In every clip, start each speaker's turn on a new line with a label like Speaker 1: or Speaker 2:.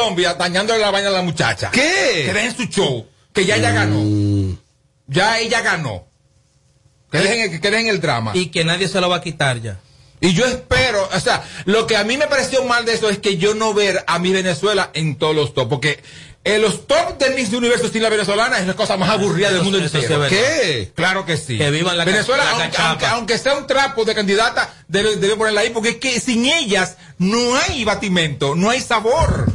Speaker 1: Colombia dañándole la vaina a la muchacha.
Speaker 2: ¿Qué?
Speaker 1: Que dejen su show. Que ya ella ganó.
Speaker 2: Mm.
Speaker 1: Ya ella ganó. Que dejen, el- que dejen el drama.
Speaker 3: Y que nadie se lo va a quitar ya.
Speaker 1: Y yo espero, o sea, lo que a mí me pareció mal de eso es que yo no ver a mi Venezuela en todos los top, porque en los top de Miss Universo sin la venezolana es la cosa más aburrida del mundo entero. ¿Qué? Claro que sí.
Speaker 3: Que vivan la
Speaker 1: Venezuela,
Speaker 3: la
Speaker 1: aunque,
Speaker 3: cachapa.
Speaker 1: aunque, aunque sea un trapo de candidata, debe, debe ponerla ahí, porque es que sin ellas no hay batimento, no hay sabor.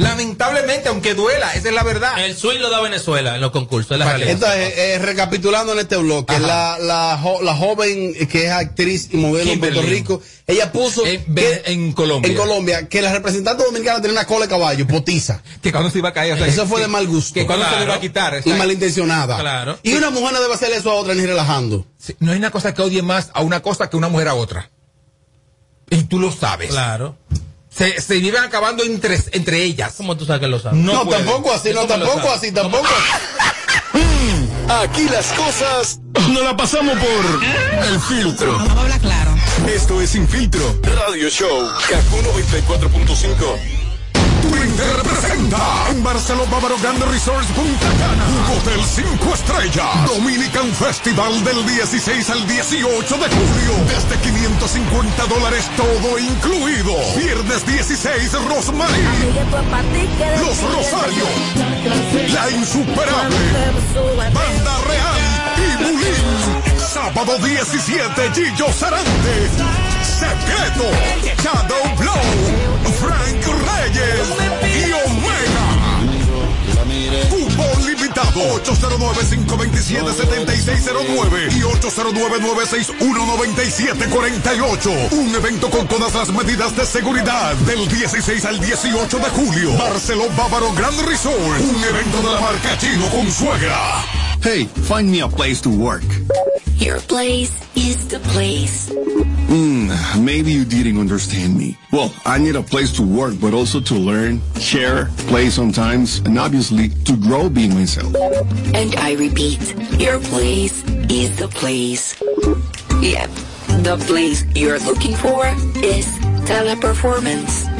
Speaker 1: Lamentablemente, aunque duela, esa es la verdad.
Speaker 3: El swing lo da Venezuela en los concursos, es la realidad.
Speaker 2: Entonces, eh, recapitulando en este bloque, la, la, jo- la joven que es actriz y modelo en Puerto. Rico, ella puso
Speaker 1: En,
Speaker 2: que-
Speaker 1: en Colombia.
Speaker 2: en Colombia que la representante dominicana tenía una cola de caballo, potiza.
Speaker 1: Que cuando se iba a caer. o sea,
Speaker 2: Eso fue
Speaker 1: que-
Speaker 2: de mal gusto.
Speaker 1: Que cuando se le iba a quitar.
Speaker 2: y malintencionada.
Speaker 3: Claro.
Speaker 2: Y una mujer no debe hacerle eso a otra ni relajando.
Speaker 1: Sí, no hay una cosa que odie más a una cosa que una mujer a otra. Y tú lo sabes.
Speaker 3: Claro
Speaker 1: se, se viven acabando entre, entre ellas.
Speaker 3: ¿Cómo tú sabes que lo sabes?
Speaker 2: No, tampoco así, no, tampoco así, tampoco mm,
Speaker 4: Aquí las cosas no la pasamos por el filtro.
Speaker 5: No, habla claro.
Speaker 4: Esto es Infiltro, Radio Show, Kakuno 24.5. Touring te representa en Barcelona Bávaro Grand Resorts Punta Cana. Un hotel 5 estrellas. Dominican Festival del 16 al 18 de julio. Desde 550 dólares todo incluido. Viernes 16, Rosemary. Los Rosario. La Insuperable. Banda Real y Bulín. Sábado 17, Gillo Sarante. Secreto. Shadow Blow. Frank Reyes. Y Omega. Fútbol limitado. 809-527-7609 y 809-961-9748. Un evento con todas las medidas de seguridad del 16 al 18 de julio. Barceló Bávaro Grand Resort. Un evento de la marca Chino con suegra.
Speaker 6: Hey, find me a place to work.
Speaker 7: Your place is the place.
Speaker 6: Hmm, maybe you didn't understand me. Well, I need a place to work, but also to learn, share, play sometimes, and obviously to grow being myself.
Speaker 7: And I repeat, your place is the place. Yep, the place you're looking for is teleperformance.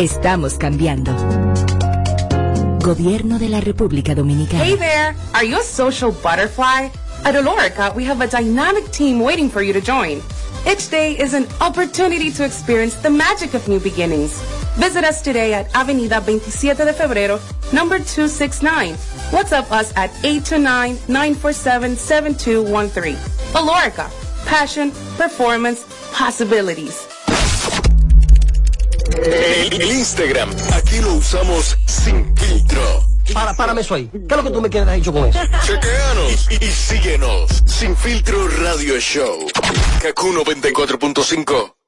Speaker 8: Estamos cambiando. Gobierno de la República Dominicana.
Speaker 9: Hey there! Are you a social butterfly? At Olorica, we have a dynamic team waiting for you to join. Each day is an opportunity to experience the magic of new beginnings. Visit us today at Avenida 27 de Febrero, number 269. WhatsApp us at 829-947-7213. Olorica, passion, performance, possibilities.
Speaker 4: El, el Instagram, aquí lo usamos sin filtro.
Speaker 10: Para, párame eso ahí. ¿Qué es lo que tú me quieres dicho con eso?
Speaker 4: Chequeanos y, y síguenos. Sin filtro radio show. Kaku 94.5.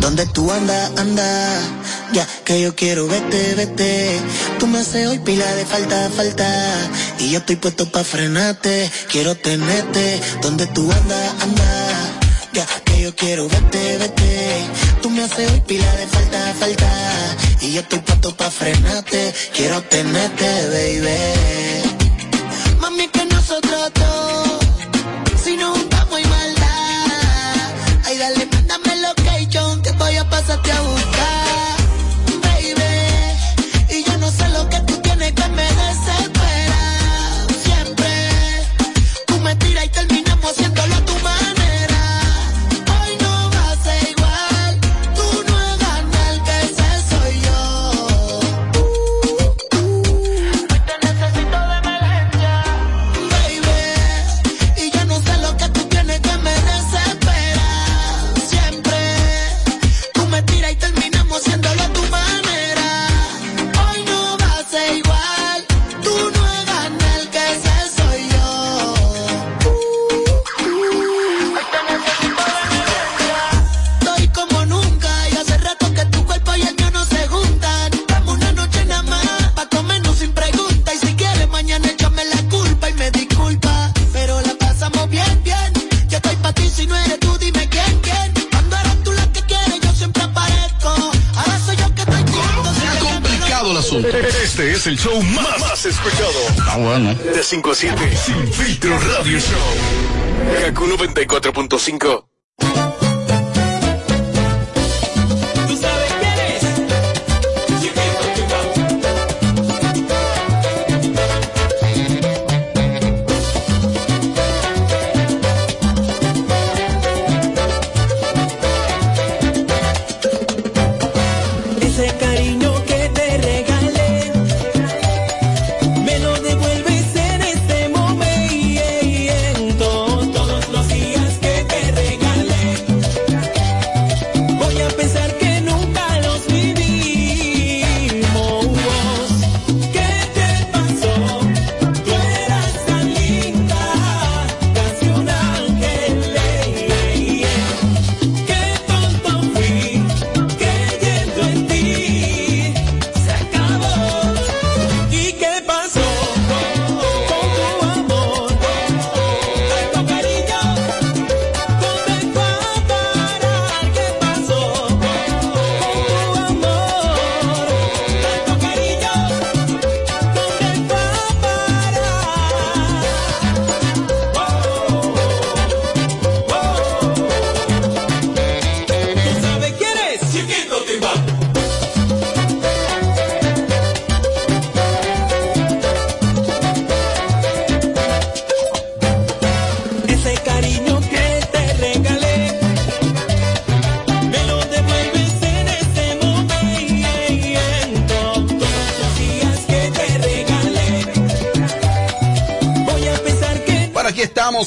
Speaker 11: Donde tú andas, anda, ya que yo quiero vete, vete. Tú me haces hoy pila de falta, falta. Y yo estoy puesto pa' frenarte, quiero tenerte. Donde tú andas, anda, ya que yo quiero vete, vete. Tú me haces hoy pila de falta, falta. Y yo estoy puesto pa' frenarte, quiero tenerte, baby. Mami, que nosotros dos, si nos pasarte a buscar,
Speaker 2: Bueno.
Speaker 12: De 5 a 7. Sin filtro radio show. Kaku 94.5.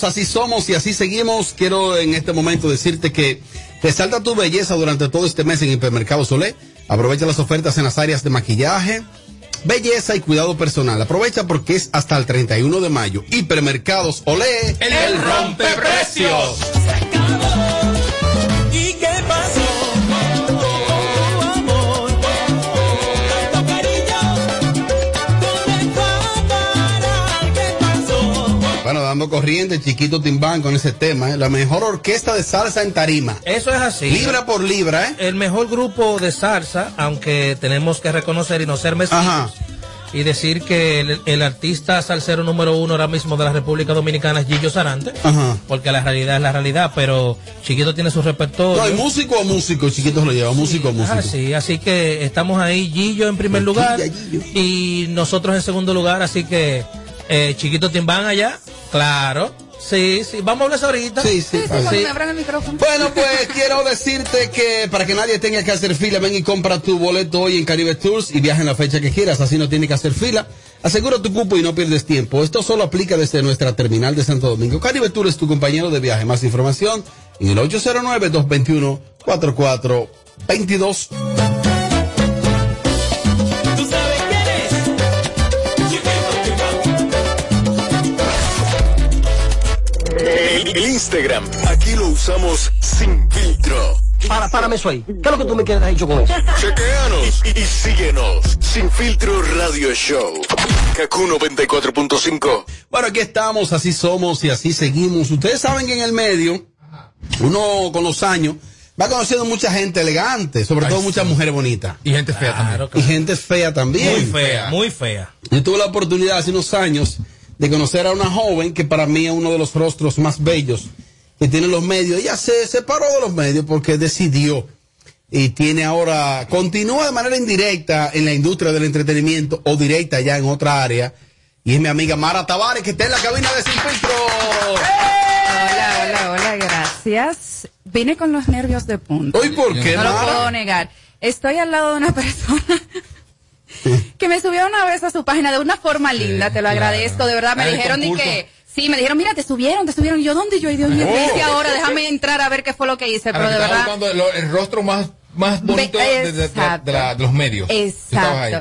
Speaker 2: así somos y así seguimos. Quiero en este momento decirte que resalta tu belleza durante todo este mes en Hipermercado Solé. Aprovecha las ofertas en las áreas de maquillaje, belleza y cuidado personal. Aprovecha porque es hasta el 31 de mayo. Hipermercados Olé.
Speaker 1: El, el rompeprecios.
Speaker 2: Corriente, chiquito Timbán con ese tema. ¿eh? La mejor orquesta de salsa en tarima.
Speaker 3: Eso es así.
Speaker 2: Libra por libra, ¿eh?
Speaker 3: El mejor grupo de salsa, aunque tenemos que reconocer y no ser mezquinos.
Speaker 2: Ajá.
Speaker 3: Y decir que el, el artista salsero número uno ahora mismo de la República Dominicana es Gillo Sarante,
Speaker 2: Ajá.
Speaker 3: porque la realidad es la realidad, pero Chiquito tiene su repertorio.
Speaker 2: No, hay músico a músico, chiquitos lo lleva, músico a músico.
Speaker 3: Ah, sí, así que estamos ahí, Gillo en primer lugar y nosotros en segundo lugar, así que eh, Chiquito Timbán allá, claro. Sí, sí, vamos a hablar ahorita.
Speaker 2: Sí, sí,
Speaker 3: sí, sí, sí.
Speaker 13: El micrófono.
Speaker 2: Bueno, pues quiero decirte que para que nadie tenga que hacer fila, ven y compra tu boleto hoy en Caribe Tours y viaja en la fecha que quieras, así no tiene que hacer fila. Asegura tu cupo y no pierdes tiempo. Esto solo aplica desde nuestra terminal de Santo Domingo. Caribe Tours es tu compañero de viaje. Más información en el
Speaker 14: 809 221 4422
Speaker 12: El, Instagram, aquí lo usamos sin filtro.
Speaker 10: Para, párame eso ahí. ¿Qué es lo que tú me quieres hecho con eso?
Speaker 12: Chequeanos y, y síguenos. Sin filtro radio show. Kaku 94.5.
Speaker 2: Bueno, aquí estamos, así somos y así seguimos. Ustedes saben que en el medio, uno con los años va conociendo mucha gente elegante, sobre todo muchas mujeres bonitas.
Speaker 1: Y gente fea también.
Speaker 2: Y gente fea también.
Speaker 3: Muy fea, muy fea.
Speaker 2: Yo tuve la oportunidad hace unos años de conocer a una joven que para mí es uno de los rostros más bellos que tiene los medios. Ella se separó de los medios porque decidió y tiene ahora, continúa de manera indirecta en la industria del entretenimiento o directa ya en otra área. Y es mi amiga Mara Tavares que está en la cabina de Sin Filtro.
Speaker 13: Hola, hola, hola, gracias. Vine con los nervios de punta.
Speaker 2: ¿Hoy por qué,
Speaker 13: No lo puedo negar. Estoy al lado de una persona que me subió una vez a su página de una forma linda, te lo agradezco, de verdad. Me
Speaker 1: Ah, el
Speaker 13: dijeron ni
Speaker 1: concurso.
Speaker 13: que. Sí, me dijeron, mira, te subieron, te subieron. Y yo, ¿dónde yo? Y Dios mío, ¿qué hice ahora? Déjame entrar a ver qué fue lo que hice. Pero de verdad.
Speaker 1: lo- el rostro más, más bonito de, de- de- de la- de los medios.
Speaker 2: Y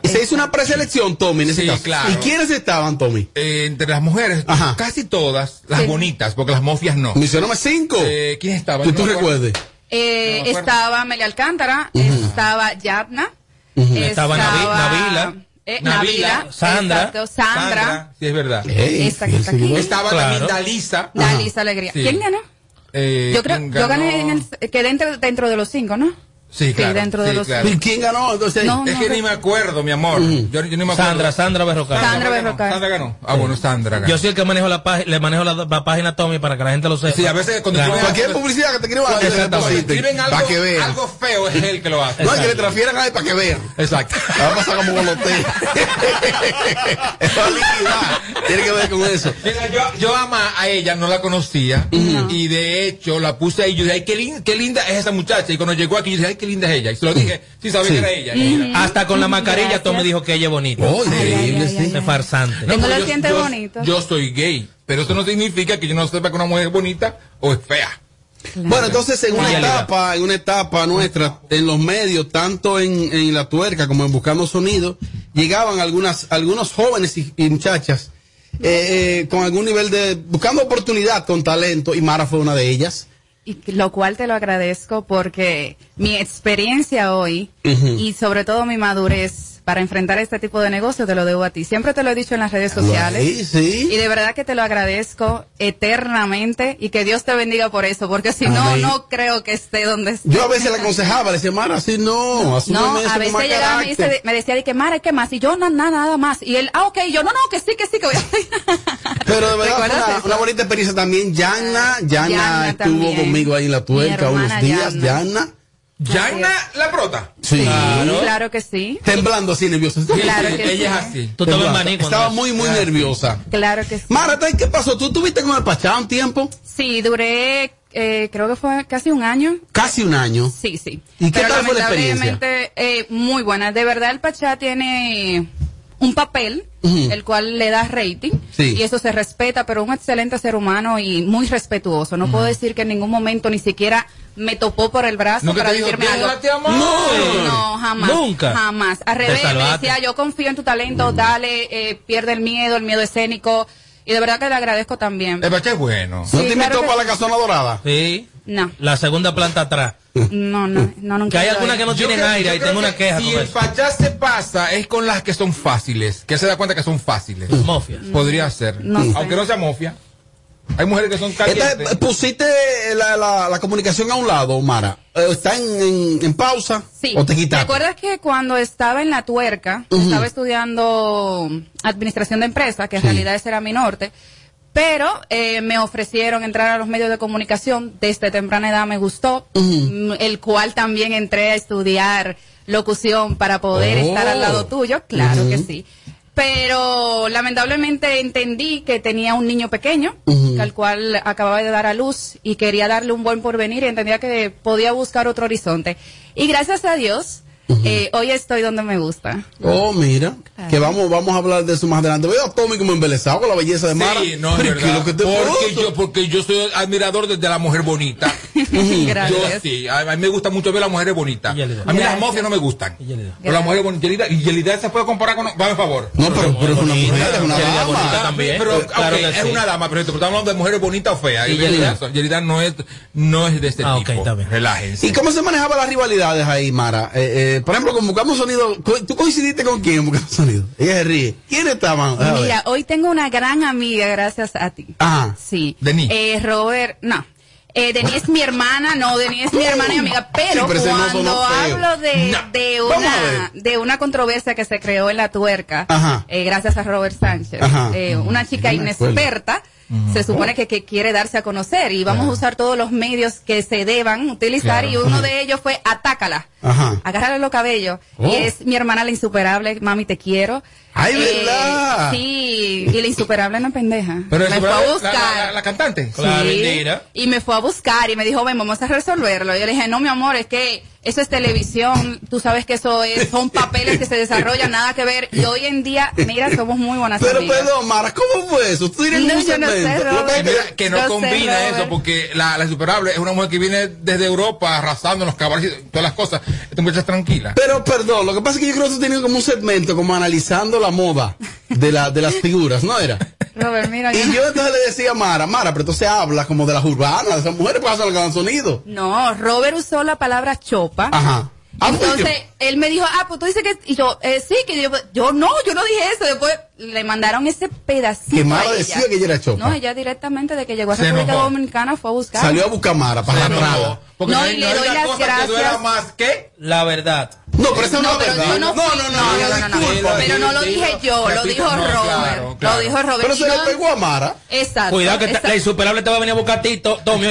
Speaker 2: se hizo una preselección, Tommy, en ese
Speaker 1: Sí,
Speaker 2: caso.
Speaker 1: claro.
Speaker 2: ¿Y quiénes estaban, Tommy?
Speaker 1: Eh, entre las mujeres, casi todas, las
Speaker 13: Sí.
Speaker 1: bonitas, porque las mofias no.
Speaker 2: Mencióname cinco.
Speaker 1: Eh, ¿Quién estaba?
Speaker 2: Tú
Speaker 1: no acuerdo.
Speaker 2: recuerdes.
Speaker 13: Eh,
Speaker 1: No
Speaker 13: estaba Amelia Alcántara, estaba Yadna,
Speaker 3: Estaba Navi- Navila.
Speaker 13: eh,
Speaker 1: Navila,
Speaker 13: Navila,
Speaker 3: Sandra.
Speaker 13: exacto, Sandra,
Speaker 1: Sí, es verdad.
Speaker 13: Está aquí.
Speaker 1: Estaba
Speaker 3: Claro.
Speaker 1: también Dalisa.
Speaker 13: Dalisa Alegría.
Speaker 1: Sí.
Speaker 13: ¿Quién ganó?
Speaker 1: Eh,
Speaker 13: Yo creo,
Speaker 1: ¿quién
Speaker 13: yo
Speaker 1: ganó?
Speaker 13: gané en el, quedé dentro, dentro de los cinco, ¿no?
Speaker 1: Sí, claro.
Speaker 13: dentro de
Speaker 1: sí,
Speaker 13: los-
Speaker 1: claro.
Speaker 2: ¿Y quién ganó? Entonces,
Speaker 13: No,
Speaker 1: Es
Speaker 13: no,
Speaker 1: que ni me acuerdo, mi amor. yo, yo ni me acuerdo.
Speaker 3: Sandra, Sandra Berrocal.
Speaker 13: Sandra Berrocal.
Speaker 1: Sandra ganó. Ah, bueno, Sandra ganó.
Speaker 3: Yo soy el que manejo la página, le manejo la, la página a Tommy para que la gente lo sepa.
Speaker 1: Sí, a veces cuando tú
Speaker 2: cualquier publicidad que te escriban,
Speaker 1: escriben algo,
Speaker 2: para que vean.
Speaker 1: algo feo es él que lo hace.
Speaker 2: No, es que le transfieran a él para que vean.
Speaker 1: Exacto.
Speaker 2: Va a pasar como con los té. es para liquidar. Tiene que ver con eso.
Speaker 1: Mira, yo, yo ama a ella, no la conocía. Y de hecho la puse ahí. Yo dije, ay, qué, lin- qué linda es esa muchacha. Y cuando llegó aquí, yo dije, ay, qué linda es ella. Y se lo dije, sí, sabía
Speaker 2: Sí.
Speaker 1: que era ella.
Speaker 3: Hasta con la mascarilla
Speaker 13: Gracias.
Speaker 3: Tommy dijo que ella es bonita.
Speaker 2: Oh, increíble,
Speaker 13: ay,
Speaker 2: sí.
Speaker 3: Es farsante.
Speaker 1: No,
Speaker 13: Tengo
Speaker 1: porque
Speaker 13: los
Speaker 1: yo- soy gay. Pero eso no significa que yo no sepa que una mujer es bonita o es fea.
Speaker 2: Bueno, entonces en una etapa, en una etapa nuestra, en los medios, tanto en, en la tuerca como en Buscando Sonido, llegaban algunas, algunos jóvenes y, y muchachas eh, eh, con algún nivel de, buscando oportunidad, con talento, y Mara fue una de ellas.
Speaker 13: Y lo cual te lo agradezco porque mi experiencia hoy y sobre todo mi madurez para enfrentar este tipo de negocio te lo debo a ti. Siempre te lo he dicho en las redes sociales.
Speaker 2: Ahí, sí.
Speaker 13: Y de verdad que te lo agradezco eternamente y que Dios te bendiga por eso, porque si no,
Speaker 2: Amén.
Speaker 13: no creo que esté donde esté.
Speaker 2: Yo a veces le aconsejaba, le decía, Mara, así no,
Speaker 13: No,
Speaker 2: eso
Speaker 13: a veces llegaba y me,
Speaker 2: carácter".
Speaker 13: dice- me decía de que Mara, ¿qué más? Y yo, nada, nada, nada más. Y él, ah, ok, y yo, no, no, que sí, que sí, que voy a
Speaker 2: Pero de verdad fue
Speaker 13: ¿Recuerdas
Speaker 2: una, una bonita experiencia también. Yana, Yana,
Speaker 13: Yana
Speaker 2: estuvo
Speaker 13: también.
Speaker 2: conmigo ahí en la tuerca unos días.
Speaker 13: Yana.
Speaker 2: Yana,
Speaker 1: Yana la prota.
Speaker 2: sí.
Speaker 13: Claro que sí.
Speaker 2: Temblando así, nerviosa.
Speaker 13: Claro que
Speaker 1: ella
Speaker 13: sí.
Speaker 1: es así.
Speaker 3: Tú
Speaker 2: Estaba muy, muy nerviosa.
Speaker 13: Claro que sí.
Speaker 2: Mara, ¿qué pasó? ¿Tú estuviste con el Pachá un tiempo?
Speaker 13: Sí, duré, eh, creo que fue casi un año.
Speaker 2: Casi un año.
Speaker 13: Sí, sí.
Speaker 2: ¿Y qué
Speaker 13: Pero
Speaker 2: tal fue la
Speaker 13: lamentablemente, eh, muy buena. De verdad, el Pachá tiene un papel, el cual le da rating,
Speaker 2: Sí.
Speaker 13: y eso se respeta, pero un excelente ser humano y muy respetuoso. No puedo decir que en ningún momento ni siquiera me topó por el brazo
Speaker 1: Nunca
Speaker 13: para decirme algo. No, no, jamás.
Speaker 3: Nunca.
Speaker 13: Jamás. Al revés, me decía, yo confío en tu talento, dale, eh, pierde el miedo, el miedo escénico. Y de verdad que le agradezco también.
Speaker 1: El bache es bueno.
Speaker 2: ¿No
Speaker 13: Sí,
Speaker 2: te
Speaker 13: claro
Speaker 2: invitó
Speaker 13: que
Speaker 2: para la casona dorada?
Speaker 3: Sí.
Speaker 13: No,
Speaker 3: La segunda planta atrás.
Speaker 13: No, no, no, nunca.
Speaker 3: Que hay algunas que no tienen
Speaker 1: creo-
Speaker 3: aire y tengo una
Speaker 1: que
Speaker 3: queja
Speaker 1: Si
Speaker 3: con
Speaker 1: el se pasa, es con las que son fáciles. Que se da cuenta que son fáciles.
Speaker 3: Mofia.
Speaker 1: Podría ser.
Speaker 13: No sé.
Speaker 1: Aunque no sea mofia. Hay mujeres que son calientes.
Speaker 2: Esta- pusiste la, la, la comunicación a un lado, Mara. Eh, ¿Está en, en, en pausa?
Speaker 13: Sí.
Speaker 2: ¿O te
Speaker 13: ¿Te
Speaker 2: quitaste?
Speaker 13: acuerdas que cuando estaba en la tuerca, estaba estudiando administración de empresas, que en
Speaker 2: Sí.
Speaker 13: realidad ese era mi norte, pero eh, me ofrecieron entrar a los medios de comunicación desde temprana edad, me gustó, el cual también entré a estudiar locución para poder
Speaker 2: Oh.
Speaker 13: estar al lado tuyo, claro que sí. Pero lamentablemente entendí que tenía un niño pequeño, al cual acababa de dar a luz y quería darle un buen porvenir y entendía que podía buscar otro horizonte. Y gracias a Dios, eh, hoy estoy donde me gusta.
Speaker 2: Oh, mira, que vamos, vamos a hablar de eso más adelante. Veo a Tommy como embelesado con la belleza de Mara.
Speaker 1: Sí, no, es
Speaker 2: Pero, ¿qué es
Speaker 1: verdad.
Speaker 2: lo que te
Speaker 1: porque, yo, porque yo soy admirador de, de la mujer bonita. Yo
Speaker 13: Gracias.
Speaker 1: sí, a, a mí me gusta mucho ver las mujeres bonitas. A mí las
Speaker 13: Gracias.
Speaker 1: mofias no me gustan. Pero las mujeres bonitas. Yelida- Y Yelida se puede comparar con. Dame favor.
Speaker 2: No, pero, pero es una
Speaker 3: bonita,
Speaker 2: mujer, es una
Speaker 3: Yelida
Speaker 2: dama.
Speaker 3: bonita también.
Speaker 1: Pero,
Speaker 3: Claro que
Speaker 1: es
Speaker 3: sí.
Speaker 1: una dama, pero estamos hablando de mujeres bonitas o feas.
Speaker 3: ¿Y Yelida?
Speaker 1: No es, no es de este
Speaker 3: Ah, ok,
Speaker 1: tipo.
Speaker 3: está bien.
Speaker 1: Relájense.
Speaker 2: ¿Y cómo se manejaban las rivalidades ahí, Mara? Eh, eh, por ejemplo, con Buscamos Sonido, ¿tú coincidiste con quién en Buscamos Sonido? Ella se ríe. ¿Quiénes estaban?
Speaker 13: Mira, hoy tengo una gran amiga gracias a ti.
Speaker 2: Ajá.
Speaker 13: Sí.
Speaker 1: Denis.
Speaker 13: Eh, Robert, no. Eh, Denis es mi hermana, no, Denis es mi hermana y amiga, pero
Speaker 2: Sí, pero ese no
Speaker 13: cuando
Speaker 2: feo.
Speaker 13: hablo de,
Speaker 1: No.
Speaker 13: de, una, de una controversia que se creó en la tuerca,
Speaker 2: Ajá.
Speaker 13: eh, gracias a Robert Sánchez,
Speaker 2: Ajá.
Speaker 13: eh, una chica
Speaker 2: No me
Speaker 13: se supone que, que quiere darse a conocer y vamos a usar todos los medios que se deban utilizar
Speaker 1: Claro.
Speaker 13: y uno de ellos fue atácala. Agárrale los cabellos.
Speaker 2: Oh.
Speaker 13: Y es mi hermana la insuperable, mami te quiero.
Speaker 2: ¡Ay, verdad!
Speaker 13: Sí, y la insuperable no es pendeja.
Speaker 1: Pero
Speaker 13: me fue a buscar.
Speaker 1: La, la- la cantante.
Speaker 3: Claro,
Speaker 13: Sí, y me fue a buscar y me dijo, ven, vamos a resolverlo. Y yo le dije, no, mi amor, es que eso es televisión, tú sabes que eso es, son papeles que se desarrollan, nada que ver. Y hoy en día, mira, somos muy buenas
Speaker 2: Pero
Speaker 13: amigas.
Speaker 2: perdón, Mara, ¿cómo fue eso? ¿Tú
Speaker 13: No,
Speaker 2: un
Speaker 13: yo no sé,
Speaker 2: segmento?
Speaker 13: Robert.
Speaker 2: Lo que-
Speaker 1: Mira, que no
Speaker 13: sé,
Speaker 1: combina eso, porque la, la insuperable es una mujer que viene desde Europa arrasando los caballos y todas las cosas. Esta muchacha es tranquila.
Speaker 2: Pero perdón, lo que pasa es que yo creo que tú tenías como un segmento como analizando la moda de, la, de las figuras, ¿no era?
Speaker 13: Robert, mira, yo
Speaker 2: Y yo entonces le decía a Mara, Mara, pero entonces habla como de las urbanas, de esas mujeres pues hacen el gran sonido.
Speaker 13: No, Robert usó la palabra chopa.
Speaker 2: Ajá. Ah,
Speaker 13: Entonces, él me dijo, ah, pues tú dices que, y yo, eh, sí, que yo, yo no, yo no dije eso. Después le mandaron ese pedacito.
Speaker 2: Que
Speaker 13: a
Speaker 2: Mara
Speaker 13: ella.
Speaker 2: decía que ella era chopa.
Speaker 13: No, ella directamente de que llegó a
Speaker 1: Se
Speaker 13: República
Speaker 1: enojó.
Speaker 13: Dominicana fue a buscar.
Speaker 2: Salió a buscar Mara para la.
Speaker 1: Porque
Speaker 13: No, y le doy las
Speaker 1: cosa que duela
Speaker 13: gracias.
Speaker 1: más que
Speaker 3: La verdad.
Speaker 2: No, pero esa no,
Speaker 13: No,
Speaker 2: es verdad.
Speaker 13: no
Speaker 2: no, no, no,
Speaker 13: no. Pero no lo dije yo, lo dijo Robert. Lo dijo Robert.
Speaker 2: Pero se le pegó a Mara.
Speaker 13: Exacto.
Speaker 3: Cuidado que la insuperable te va a venir a buscar a ti, to- Tommy.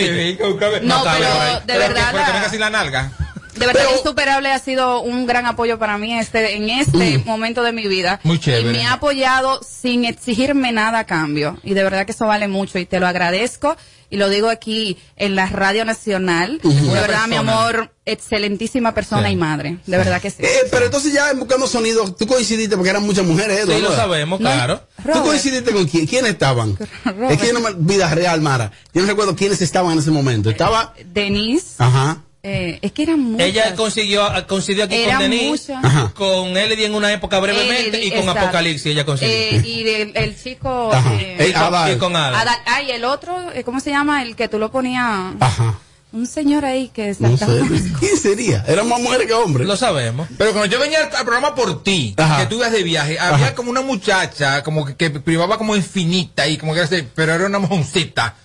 Speaker 13: No, pero de verdad.
Speaker 1: que- pero que
Speaker 13: la-
Speaker 1: venga sin la nalga.
Speaker 13: De verdad,
Speaker 2: Pero-
Speaker 13: Insuperable ha sido un gran apoyo para mí este, en este momento de mi vida.
Speaker 1: Muy chévere.
Speaker 13: Y me ha apoyado sin exigirme nada a cambio. Y de verdad que eso vale mucho y te lo agradezco. Y lo digo aquí en la Radio Nacional. De verdad, mi amor, excelentísima persona
Speaker 1: Sí.
Speaker 13: y madre. De verdad que sí.
Speaker 2: Eh, pero entonces ya en buscando sonido, tú coincidiste porque eran muchas mujeres,
Speaker 3: Sí,
Speaker 2: Eduardo,
Speaker 3: lo sabemos,
Speaker 13: No,
Speaker 3: claro.
Speaker 2: ¿Tú
Speaker 13: Robert,
Speaker 2: coincidiste con quién? ¿Quiénes estaban?
Speaker 13: Robert.
Speaker 2: Es que yo no me, vida real, Mara. Yo no recuerdo quiénes estaban en ese momento. Estaba,
Speaker 13: Denise,
Speaker 2: ajá,
Speaker 13: eh, es que eran muchas.
Speaker 3: Ella consiguió, coincidió aquí
Speaker 13: Eran
Speaker 3: con Denise,
Speaker 13: muchas.
Speaker 3: Con Elodie en una época brevemente
Speaker 13: Elodie,
Speaker 3: y con
Speaker 13: exacto.
Speaker 3: Apocalipsis ella consiguió.
Speaker 13: Eh, y el, el chico.
Speaker 2: Ajá.
Speaker 13: eh,
Speaker 2: Eh, Adal.
Speaker 3: y con Ada.
Speaker 13: Adal- ah, y el otro, eh, ¿cómo se llama? El que tú lo ponías.
Speaker 2: ajá.
Speaker 13: Un señor ahí que
Speaker 2: No sé. ¿Quién sería? Eran más mujeres que hombres.
Speaker 3: Lo sabemos.
Speaker 1: Pero cuando yo venía al, programa por ti,
Speaker 2: Ajá.
Speaker 1: que tú ibas de viaje, había
Speaker 2: Ajá.
Speaker 1: como una muchacha, como que, que privaba como infinita y como que era así, pero era una mojoncita.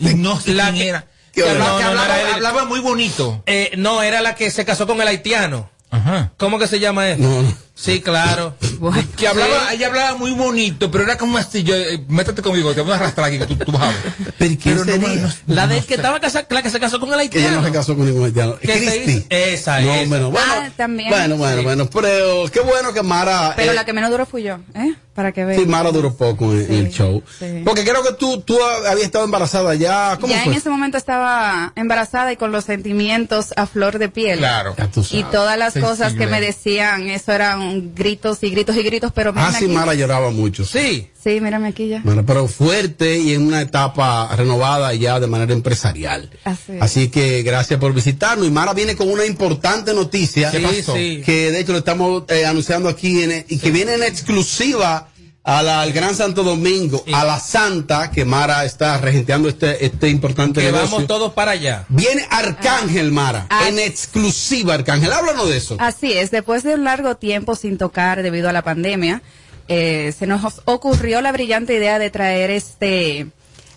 Speaker 1: Y no sé
Speaker 3: La
Speaker 1: quién
Speaker 3: que-
Speaker 1: era.
Speaker 2: ¿Qué
Speaker 1: Que hablaba,
Speaker 3: No,
Speaker 1: que
Speaker 3: no, no
Speaker 1: hablaba-
Speaker 3: era él.
Speaker 1: hablaba muy bonito.
Speaker 3: Eh, no, era la que se casó con el haitiano.
Speaker 1: Ajá.
Speaker 3: ¿Cómo que se llama eso?
Speaker 2: No.
Speaker 3: Sí, claro.
Speaker 13: Bueno,
Speaker 1: Que hablaba, ella hablaba muy bonito, pero era como así, yo, eh, métete conmigo, te voy a arrastrar aquí, que tú, tú vas.
Speaker 2: ¿Pero quién
Speaker 1: Pero no
Speaker 2: sería?
Speaker 1: no-
Speaker 3: La de que estaba casada, la que se casó con el
Speaker 2: Que ella
Speaker 3: haitiano.
Speaker 2: no se casó con ningún haitiano.
Speaker 3: ¿Qué se
Speaker 2: Cristi.
Speaker 3: Esa,
Speaker 2: No,
Speaker 3: esa.
Speaker 2: bueno, bueno.
Speaker 13: Ah, también.
Speaker 2: Bueno, bueno,
Speaker 3: Sí.
Speaker 2: bueno. Pero qué bueno que Mara.
Speaker 13: Pero
Speaker 2: eh,
Speaker 13: la que menos duró fui yo, ¿eh? Para que vean.
Speaker 2: Sí, Mara duró poco en,
Speaker 13: Sí,
Speaker 2: en el show.
Speaker 13: sí.
Speaker 2: Porque creo que tú, tú habías estado embarazada ya. ¿Cómo
Speaker 13: ya
Speaker 2: fue?
Speaker 13: en ese momento estaba embarazada y con los sentimientos a flor de piel.
Speaker 1: Claro.
Speaker 13: Y todas las cosas que me decían, eso eran gritos y gritos y gritos, pero
Speaker 2: Ah, sí. Mara lloraba mucho.
Speaker 3: Sí.
Speaker 13: Sí, mírame aquí ya.
Speaker 2: Bueno, pero fuerte y en una etapa renovada ya de manera empresarial.
Speaker 13: Así es.
Speaker 2: Así que gracias por visitarnos. Y Mara viene con una importante noticia.
Speaker 3: Sí,
Speaker 2: ¿Qué pasó?
Speaker 3: sí.
Speaker 2: Que de hecho lo estamos eh, anunciando aquí en- y que viene en exclusiva a la- al Gran Santo Domingo,
Speaker 3: Sí.
Speaker 2: a la Santa, que Mara está regenteando este, este importante
Speaker 3: Que
Speaker 2: negocio.
Speaker 3: vamos todos para allá.
Speaker 2: Viene Arcángel Mara,
Speaker 13: Ah.
Speaker 2: en exclusiva Arcángel. Háblanos de eso.
Speaker 13: Así es, después de un largo tiempo sin tocar debido a la pandemia, eh, se nos ocurrió la brillante idea de traer este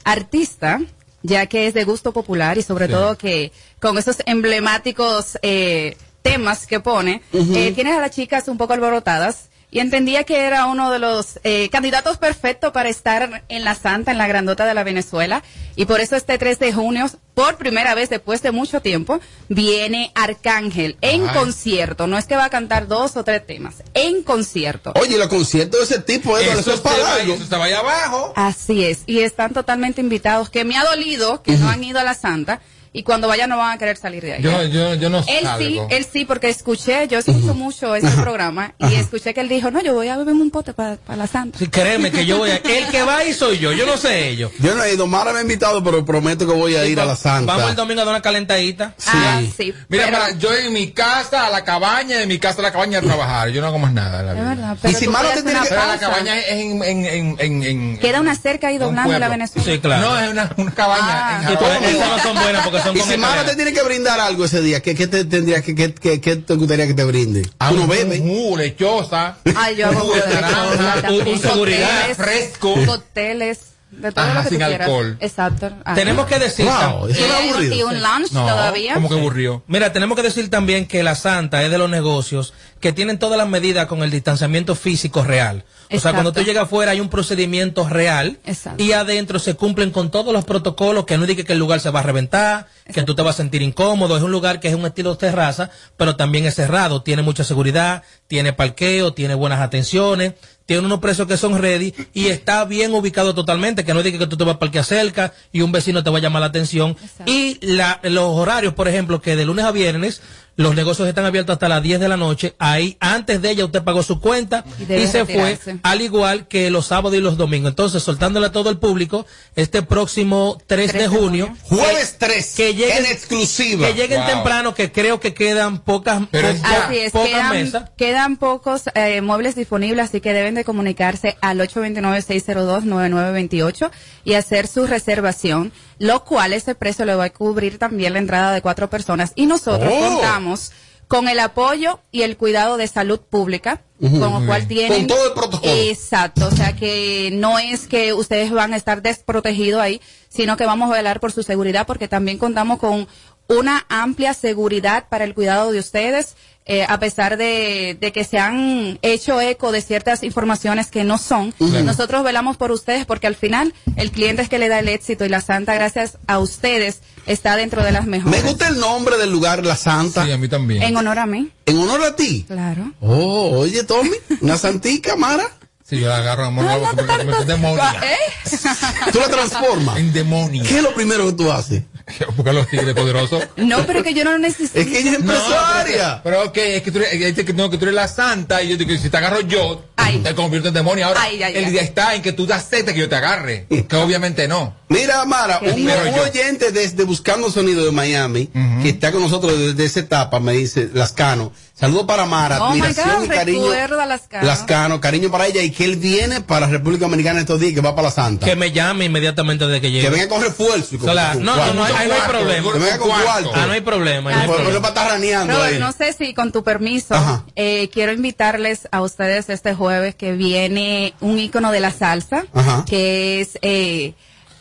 Speaker 13: artista, ya que es de gusto popular y sobre todo que con esos emblemáticos eh, temas que pone, eh, tiene a las chicas un poco alborotadas. Y entendía que era uno de los eh, candidatos perfectos para estar en la Santa, en la grandota de la Venezuela. Y por eso este 3 de junio, por primera vez después de mucho tiempo, viene Arcángel en
Speaker 1: Ay.
Speaker 13: concierto. No es que va a cantar dos o tres temas, en concierto.
Speaker 2: Oye, los conciertos de ese tipo, Eduardo, eso es
Speaker 1: estaba,
Speaker 2: para algo.
Speaker 1: eso estaba ahí abajo.
Speaker 13: Así es. Y están totalmente invitados, que me ha dolido que no han ido a la Santa. Y cuando vayan no van a querer salir de ahí.
Speaker 1: Yo, yo, yo no
Speaker 13: Él sí, él sí, porque escuché, yo escucho mucho ese programa y escuché que él dijo, no, yo voy a beberme un pote para la Santa.
Speaker 3: Sí, créeme que yo voy a... El que va ahí soy yo, yo no sé ellos.
Speaker 2: Yo no he ido, Mara me ha invitado, pero prometo que voy a ir a la Santa.
Speaker 3: Vamos el domingo a dar una calentadita.
Speaker 13: Ah, sí.
Speaker 1: Mira,
Speaker 13: pero-
Speaker 1: para, yo en mi casa, a la cabaña, de mi casa a la cabaña a trabajar. Yo no hago más nada. en la
Speaker 13: Es
Speaker 1: vida.
Speaker 13: verdad, pero
Speaker 2: si
Speaker 13: tú
Speaker 2: Mara te tiene que-
Speaker 1: Pero la cabaña es en... en, en, en, en-
Speaker 13: Queda una cerca ahí doblando la. Venezuela.
Speaker 3: Sí, claro.
Speaker 1: No, es una, una cabaña
Speaker 13: Ah.
Speaker 1: en
Speaker 3: Y no son buenas porque son
Speaker 2: Y si Mara te tiene que brindar algo ese día, ¿qué, qué te tendría que, qué, qué- qué te gustaría que te brinde?
Speaker 1: Ah,
Speaker 2: Tú no
Speaker 1: un jugo, lechosa.
Speaker 13: Ay, yo hago
Speaker 3: un- seguridad
Speaker 1: fresco.
Speaker 13: Cócteles, de todo
Speaker 1: Ajá,
Speaker 13: lo que
Speaker 1: sin
Speaker 13: tú
Speaker 1: alcohol.
Speaker 13: Exacto. Ajá.
Speaker 3: Tenemos que decir...
Speaker 2: Wow, eso
Speaker 13: y,
Speaker 2: era aburrido.
Speaker 13: y un lunch
Speaker 1: No,
Speaker 13: todavía.
Speaker 1: como que aburrió.
Speaker 3: Mira, tenemos que decir también que la Santa es de los negocios que tienen todas las medidas con el distanciamiento físico real. O sea, cuando tú llegas afuera hay un procedimiento real
Speaker 13: Exacto.
Speaker 3: y adentro se cumplen con todos los protocolos, que no diga que el lugar se va a reventar, que tú te vas a sentir incómodo. Es un lugar que es un estilo terraza, pero también es cerrado, tiene mucha seguridad, tiene parqueo, tiene buenas atenciones, tiene unos precios que son ready y está bien ubicado totalmente, que no diga que tú te vas a parquear cerca y un vecino te va a llamar la atención. Y la- los horarios, por ejemplo, que de lunes a viernes los negocios están abiertos hasta las 10 de la noche. Ahí, antes de ella, usted pagó su cuenta
Speaker 13: Y
Speaker 3: se
Speaker 13: retirarse.
Speaker 3: fue, al igual que los sábados y los domingos. Entonces, soltándole a todo el público, este próximo 3,
Speaker 13: 3
Speaker 3: de
Speaker 13: de
Speaker 3: junio,
Speaker 13: junio.
Speaker 2: Jueves 3,
Speaker 3: que lleguen,
Speaker 2: en exclusiva.
Speaker 3: que lleguen
Speaker 1: Wow.
Speaker 3: temprano, que creo que quedan pocas,
Speaker 1: Pero
Speaker 3: po-
Speaker 1: es ya.
Speaker 13: Así es,
Speaker 3: pocas
Speaker 13: quedan,
Speaker 3: mesas.
Speaker 13: quedan pocos eh, muebles disponibles, así que deben de comunicarse al 829-602-9928 y hacer su reservación, lo cual ese precio le va a cubrir también la entrada de cuatro personas. Y nosotros
Speaker 2: Oh.
Speaker 13: contamos con el apoyo y el cuidado de salud pública, con lo cual tienen...
Speaker 2: Con todo el protocolo.
Speaker 13: Exacto, o sea que no es que ustedes van a estar desprotegidos ahí, sino que vamos a velar por su seguridad porque también contamos con una amplia seguridad para el cuidado de ustedes, eh, a pesar de, de que se han hecho eco de ciertas informaciones que no son. Nosotros velamos por ustedes porque al final el cliente es que le da el éxito y la Santa, gracias a ustedes, está dentro de las
Speaker 2: Me
Speaker 13: mejores.
Speaker 2: gusta el nombre del lugar, La Santa.
Speaker 1: Sí, a mí también.
Speaker 13: En honor a mí,
Speaker 2: ¿En honor a ti?
Speaker 13: claro.
Speaker 2: Oh, oye, Tommy, una santica, Mara.
Speaker 1: Si yo la agarro amor, no, porque me convierte en demonia.
Speaker 13: ¿Eh?
Speaker 2: Tú la transformas.
Speaker 1: En demonia.
Speaker 2: ¿Qué es lo primero que tú haces?
Speaker 1: Buscar los tigres poderosos.
Speaker 13: No, pero que yo no lo necesito.
Speaker 2: Es que ella es
Speaker 1: No,
Speaker 2: empresaria.
Speaker 1: pero, pero ok, es que tú eres, es que, no, que tú eres la santa y yo digo, si te agarro yo, te convierto en demonio. Ahora,
Speaker 13: Ay, ay,
Speaker 1: el día está en que tú te aceptes que yo te agarre. Que obviamente no.
Speaker 2: Mira, Mara, un, un oyente desde Buscando Sonido de Miami, que está con nosotros desde esa etapa, me dice, Lascano. Saludo para Mara,
Speaker 13: Oh
Speaker 2: admiración
Speaker 13: God,
Speaker 2: y cariño.
Speaker 13: recuerda las caras.
Speaker 2: Lascano, cariño para ella y que él viene para República Dominicana estos días, que va para la Santa.
Speaker 3: Que me llame inmediatamente desde que llegue.
Speaker 2: Que venga con refuerzo. y con-
Speaker 3: O sea,
Speaker 2: con
Speaker 3: no, no,
Speaker 2: cuarto.
Speaker 3: no, ahí no hay problema.
Speaker 2: Que venga con
Speaker 1: Cuarto.
Speaker 2: cuarto.
Speaker 3: Ah, no hay problema. no hay
Speaker 2: Por- por
Speaker 3: problema.
Speaker 2: eso para estar raneando
Speaker 13: Robert,
Speaker 2: ahí.
Speaker 13: no sé si con tu permiso, eh, quiero invitarles a ustedes este jueves que viene un ícono de la salsa,
Speaker 2: Ajá.
Speaker 13: que es, eh,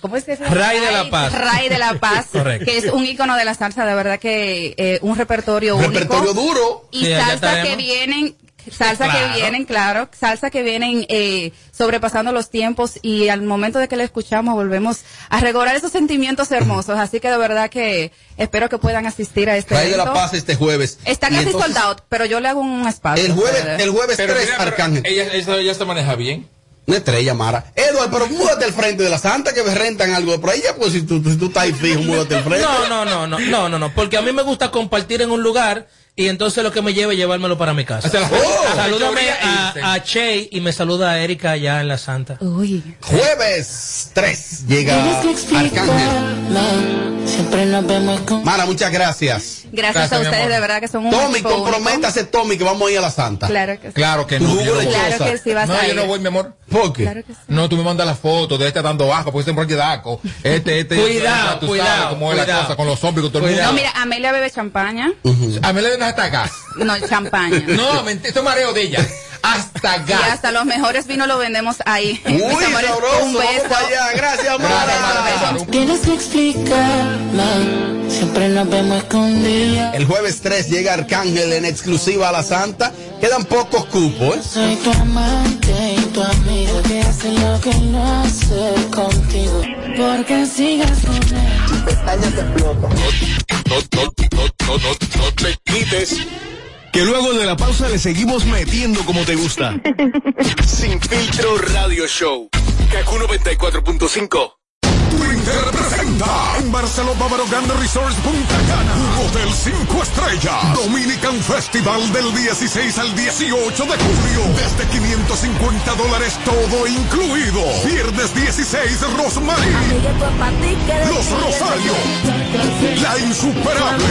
Speaker 13: ¿cómo es que se llama?
Speaker 3: Ray de la Paz.
Speaker 13: Ray de la Paz,
Speaker 3: Correcto.
Speaker 13: que es un ícono de la salsa, de verdad que eh, un repertorio,
Speaker 2: Repertorio
Speaker 13: único.
Speaker 2: duro.
Speaker 13: Y
Speaker 3: Sí,
Speaker 13: salsa que vienen, salsa
Speaker 3: Claro.
Speaker 13: que vienen, claro, salsa que vienen eh, sobrepasando los tiempos y al momento de que la escuchamos volvemos a recobrar esos sentimientos hermosos, así que de verdad que espero que puedan asistir a este
Speaker 2: Rey de la. Paz este jueves.
Speaker 13: Está
Speaker 2: Y
Speaker 13: casi
Speaker 2: entonces,
Speaker 13: sold out, pero yo le hago un espacio.
Speaker 2: El jueves, el jueves
Speaker 1: Pero
Speaker 2: 3,
Speaker 1: mira, pero
Speaker 2: Arcángel.
Speaker 1: ella, ella, ella se maneja bien.
Speaker 2: Una estrella, Mara. Edward, pero múdate al frente de la Santa que me rentan algo por ella, pues si tú, si tú estás ahí fijo, múdate al frente.
Speaker 3: No, no, no, no, no, no, no, porque a mí me gusta compartir en un lugar y entonces lo que me lleva es llevármelo para mi casa.
Speaker 2: Oh.
Speaker 3: Salúdame a, a Che y me saluda a Erika allá en la Santa.
Speaker 13: Uy.
Speaker 2: Jueves 3 llega Arcángel.
Speaker 11: Siempre nos vemos con.
Speaker 2: Mara, muchas gracias.
Speaker 13: Gracias,
Speaker 1: Gracias,
Speaker 13: a ustedes, de verdad que son un
Speaker 2: Tommy, comprométase, Tommy, que vamos a ir a la Santa.
Speaker 13: Claro que sí.
Speaker 1: Claro que no. yo.
Speaker 13: Claro que sí vas
Speaker 1: No,
Speaker 13: a
Speaker 1: yo
Speaker 13: ir.
Speaker 1: no voy, mi amor.
Speaker 2: ¿Por qué?
Speaker 13: Claro que sí.
Speaker 1: No, tú me mandas la foto de este dando asco, porque este por aquí da asco. Este, este.
Speaker 3: Cuidado,
Speaker 1: tú
Speaker 3: cuidado,
Speaker 1: sabes cómo es la
Speaker 3: cuidado.
Speaker 1: cosa con los zombies, con todo el
Speaker 3: Cuidado.
Speaker 13: No,
Speaker 1: mundo.
Speaker 13: mira, Amelia bebe champaña.
Speaker 1: A mí le ven hasta gas.
Speaker 13: No, champaña.
Speaker 1: No, mentira, esto es mareo de ella. Hasta
Speaker 13: Y
Speaker 1: gas.
Speaker 13: hasta los mejores vinos los vendemos ahí. Mis amores,
Speaker 2: sabroso,
Speaker 13: un
Speaker 2: vamos
Speaker 13: beso.
Speaker 2: para allá. Gracias, Mara.
Speaker 11: Tienes que explicarme. Siempre nos vemos escondidas.
Speaker 2: El jueves 3 llega Arcángel en exclusiva a la Santa. Quedan pocos cupos, ¿eh?
Speaker 11: Soy tu amante y tu amigo que hace lo que no hace contigo. Porque sigas con él.
Speaker 4: No, no, no, no, no, no te quites. Que luego de la pausa le seguimos metiendo como te gusta. Sin filtro radio show. Kaku 94.5. Twitter en Barcelona Bávaro Grande Resorts Punta Cana. Hotel 5 estrellas. Dominican Festival del 16 al 18 de julio. Desde 550 dólares todo incluido. Viernes 16 Rosmarie. Los Rosario. La Insuperable.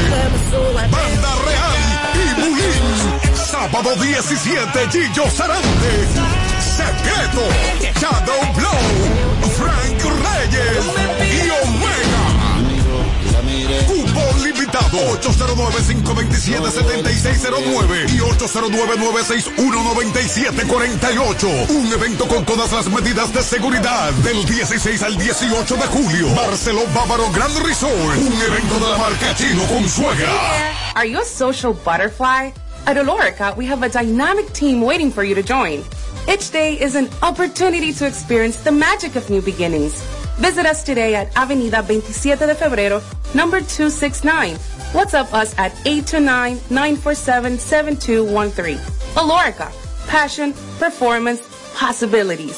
Speaker 4: Banda Real y Bulín. Sábado 17, Gillo Sarante. Secreto. Shadow Blow. Frank Reyes. Cupo 809-527-7609 y 809-961-9748. Un evento con todas las medidas de seguridad del 16 al 18 de julio. Bávaro Grand Resort. Un evento de la marca Chino con suegra.
Speaker 9: Are you a social butterfly? At Olorica, we have a dynamic team waiting for you to join. Each day is an opportunity to experience the magic of new beginnings. Visit us today at Avenida 27 de Febrero, number 269. WhatsApp us at 829-947-7213. Olorica, passion, performance, possibilities.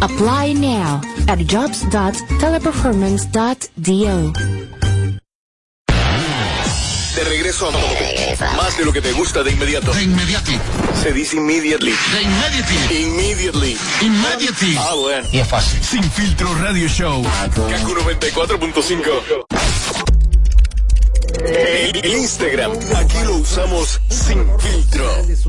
Speaker 8: Apply now at jobs.teleperformance.do.
Speaker 15: De regreso a más de lo que te gusta de inmediato. De inmediati. Se dice immediately. De inmediati. Immediately. Immediately. Ah, bueno. Y es fácil. Sin filtro radio show. Kaku 94.5. El Instagram, aquí lo usamos sin filtro.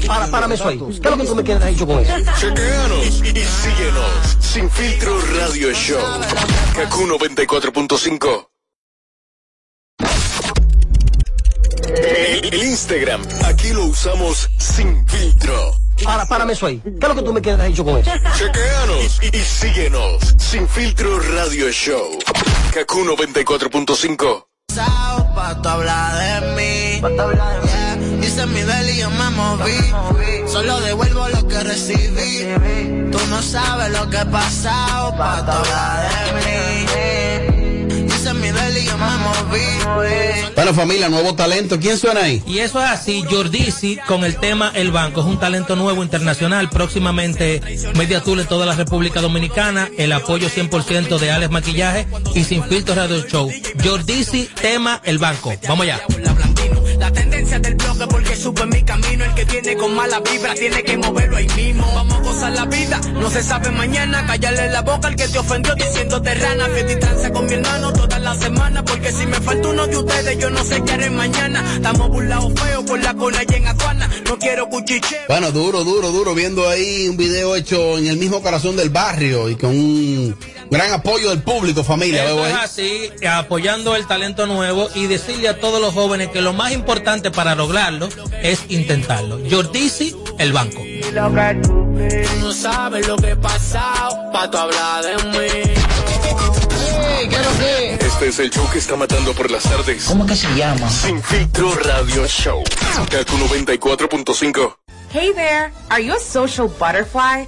Speaker 10: Para, párame eso ahí. ¿Qué es lo que tú me quieres hecho con eso?
Speaker 15: Chequeanos y síguenos. Sin filtro radio show. Kaku 94.5. El Instagram, aquí lo usamos sin filtro.
Speaker 10: Para, párame eso ahí. ¿Qué es lo que tú me quieres hecho con eso?
Speaker 15: Chequeanos y síguenos. Sin filtro radio show. Kaku 94.5.
Speaker 11: Pa' tú hablar de mí. Yeah. Dice mi belly, yo me moví. Solo devuelvo lo que recibí. Tú no sabes lo que he pasado. Pa' tú hablar de mí. Yo me moví.
Speaker 2: Bueno, familia, nuevo talento. ¿Quién suena ahí?
Speaker 3: Y eso es así, Jordici con el tema El Banco. Es un talento nuevo internacional. Próximamente Media Tour en toda la República Dominicana. El apoyo 100% de Alex Maquillaje y Sin Filtro Radio Show. Jordici, tema El Banco. Vamos allá.
Speaker 5: Del bloque porque supe mi camino. El que viene con mala vibra tiene que moverlo ahí mismo. Vamos a gozar la vida, no se sabe mañana. Callarle la boca al que te ofendió diciéndote rana. Y trance con mi hermano toda la semana. Porque si me falta uno de ustedes, yo no sé qué haré mañana. Estamos burlados feos por la cola y en Aduana. No quiero cuchiche.
Speaker 2: Bueno, duro, duro, duro. Viendo ahí un video hecho en el mismo corazón del barrio y con un gran apoyo del público, familia.
Speaker 3: Eso es así, apoyando el talento nuevo y decirle a todos los jóvenes que lo más importante para lograrlo es intentarlo. Jordici, el banco.
Speaker 5: Tú no sabes lo que he pasado. Pa' hablar de mí.
Speaker 15: Este es el show que está matando por las tardes.
Speaker 10: ¿Cómo que se llama?
Speaker 15: Sin filtro radio show. Kaku 94.5.
Speaker 9: Hey there, are you a social butterfly?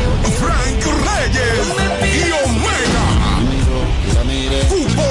Speaker 4: Frank Reyes y Omega. Fútbol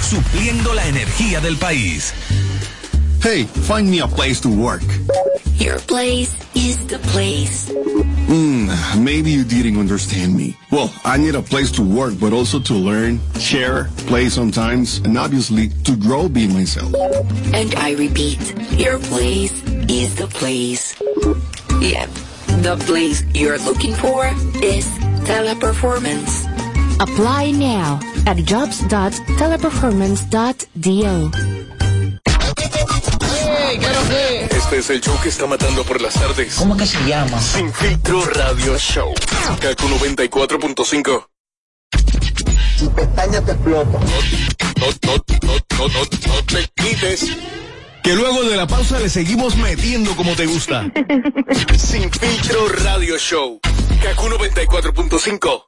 Speaker 15: Supliendo la energía del país.
Speaker 6: Hey, find me a place to work.
Speaker 7: Your place is the place.
Speaker 6: Hmm, maybe you didn't understand me. Well, I need a place to work, but also to learn, share, play sometimes, and obviously to grow being myself.
Speaker 7: And I repeat, your place is the place. Yep, the place you're looking for is teleperformance.
Speaker 8: Apply now at jobs.teleperformance.do.
Speaker 4: Este es el show que está matando por las tardes.
Speaker 10: ¿Cómo que se llama?
Speaker 4: Sin filtro radio show. Kaku 94.5.
Speaker 10: Si pestaña te explota.
Speaker 4: No, no, no, no, no, no te quites. Que luego de la pausa le seguimos metiendo como te gusta. Sin filtro radio show. Kaku 94.5.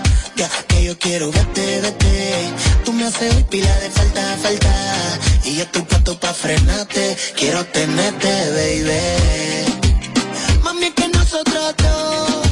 Speaker 11: que yo quiero verte, vete. Tú me haces hoy pila de falta, falta. Y yo estoy puesto pa' frenarte, quiero tenerte, baby. Mami, que nosotros dos,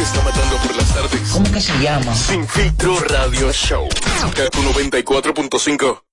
Speaker 11: que
Speaker 4: está matando por las tardes.
Speaker 10: ¿Cómo que se llama?
Speaker 4: Sin filtro radio show. Kaku 94.5.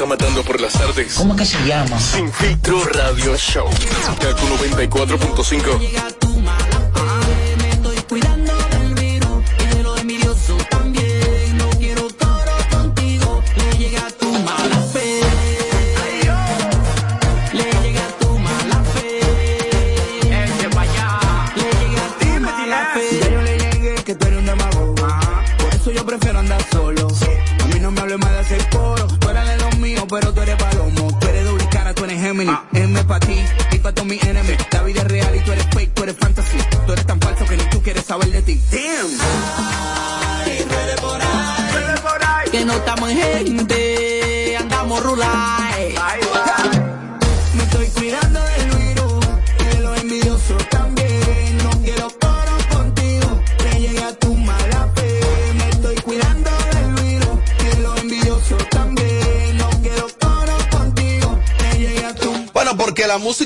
Speaker 5: está matando por las tardes.
Speaker 16: ¿Cómo que se llama?
Speaker 5: Sin filtro radio show. Kaku 94.5.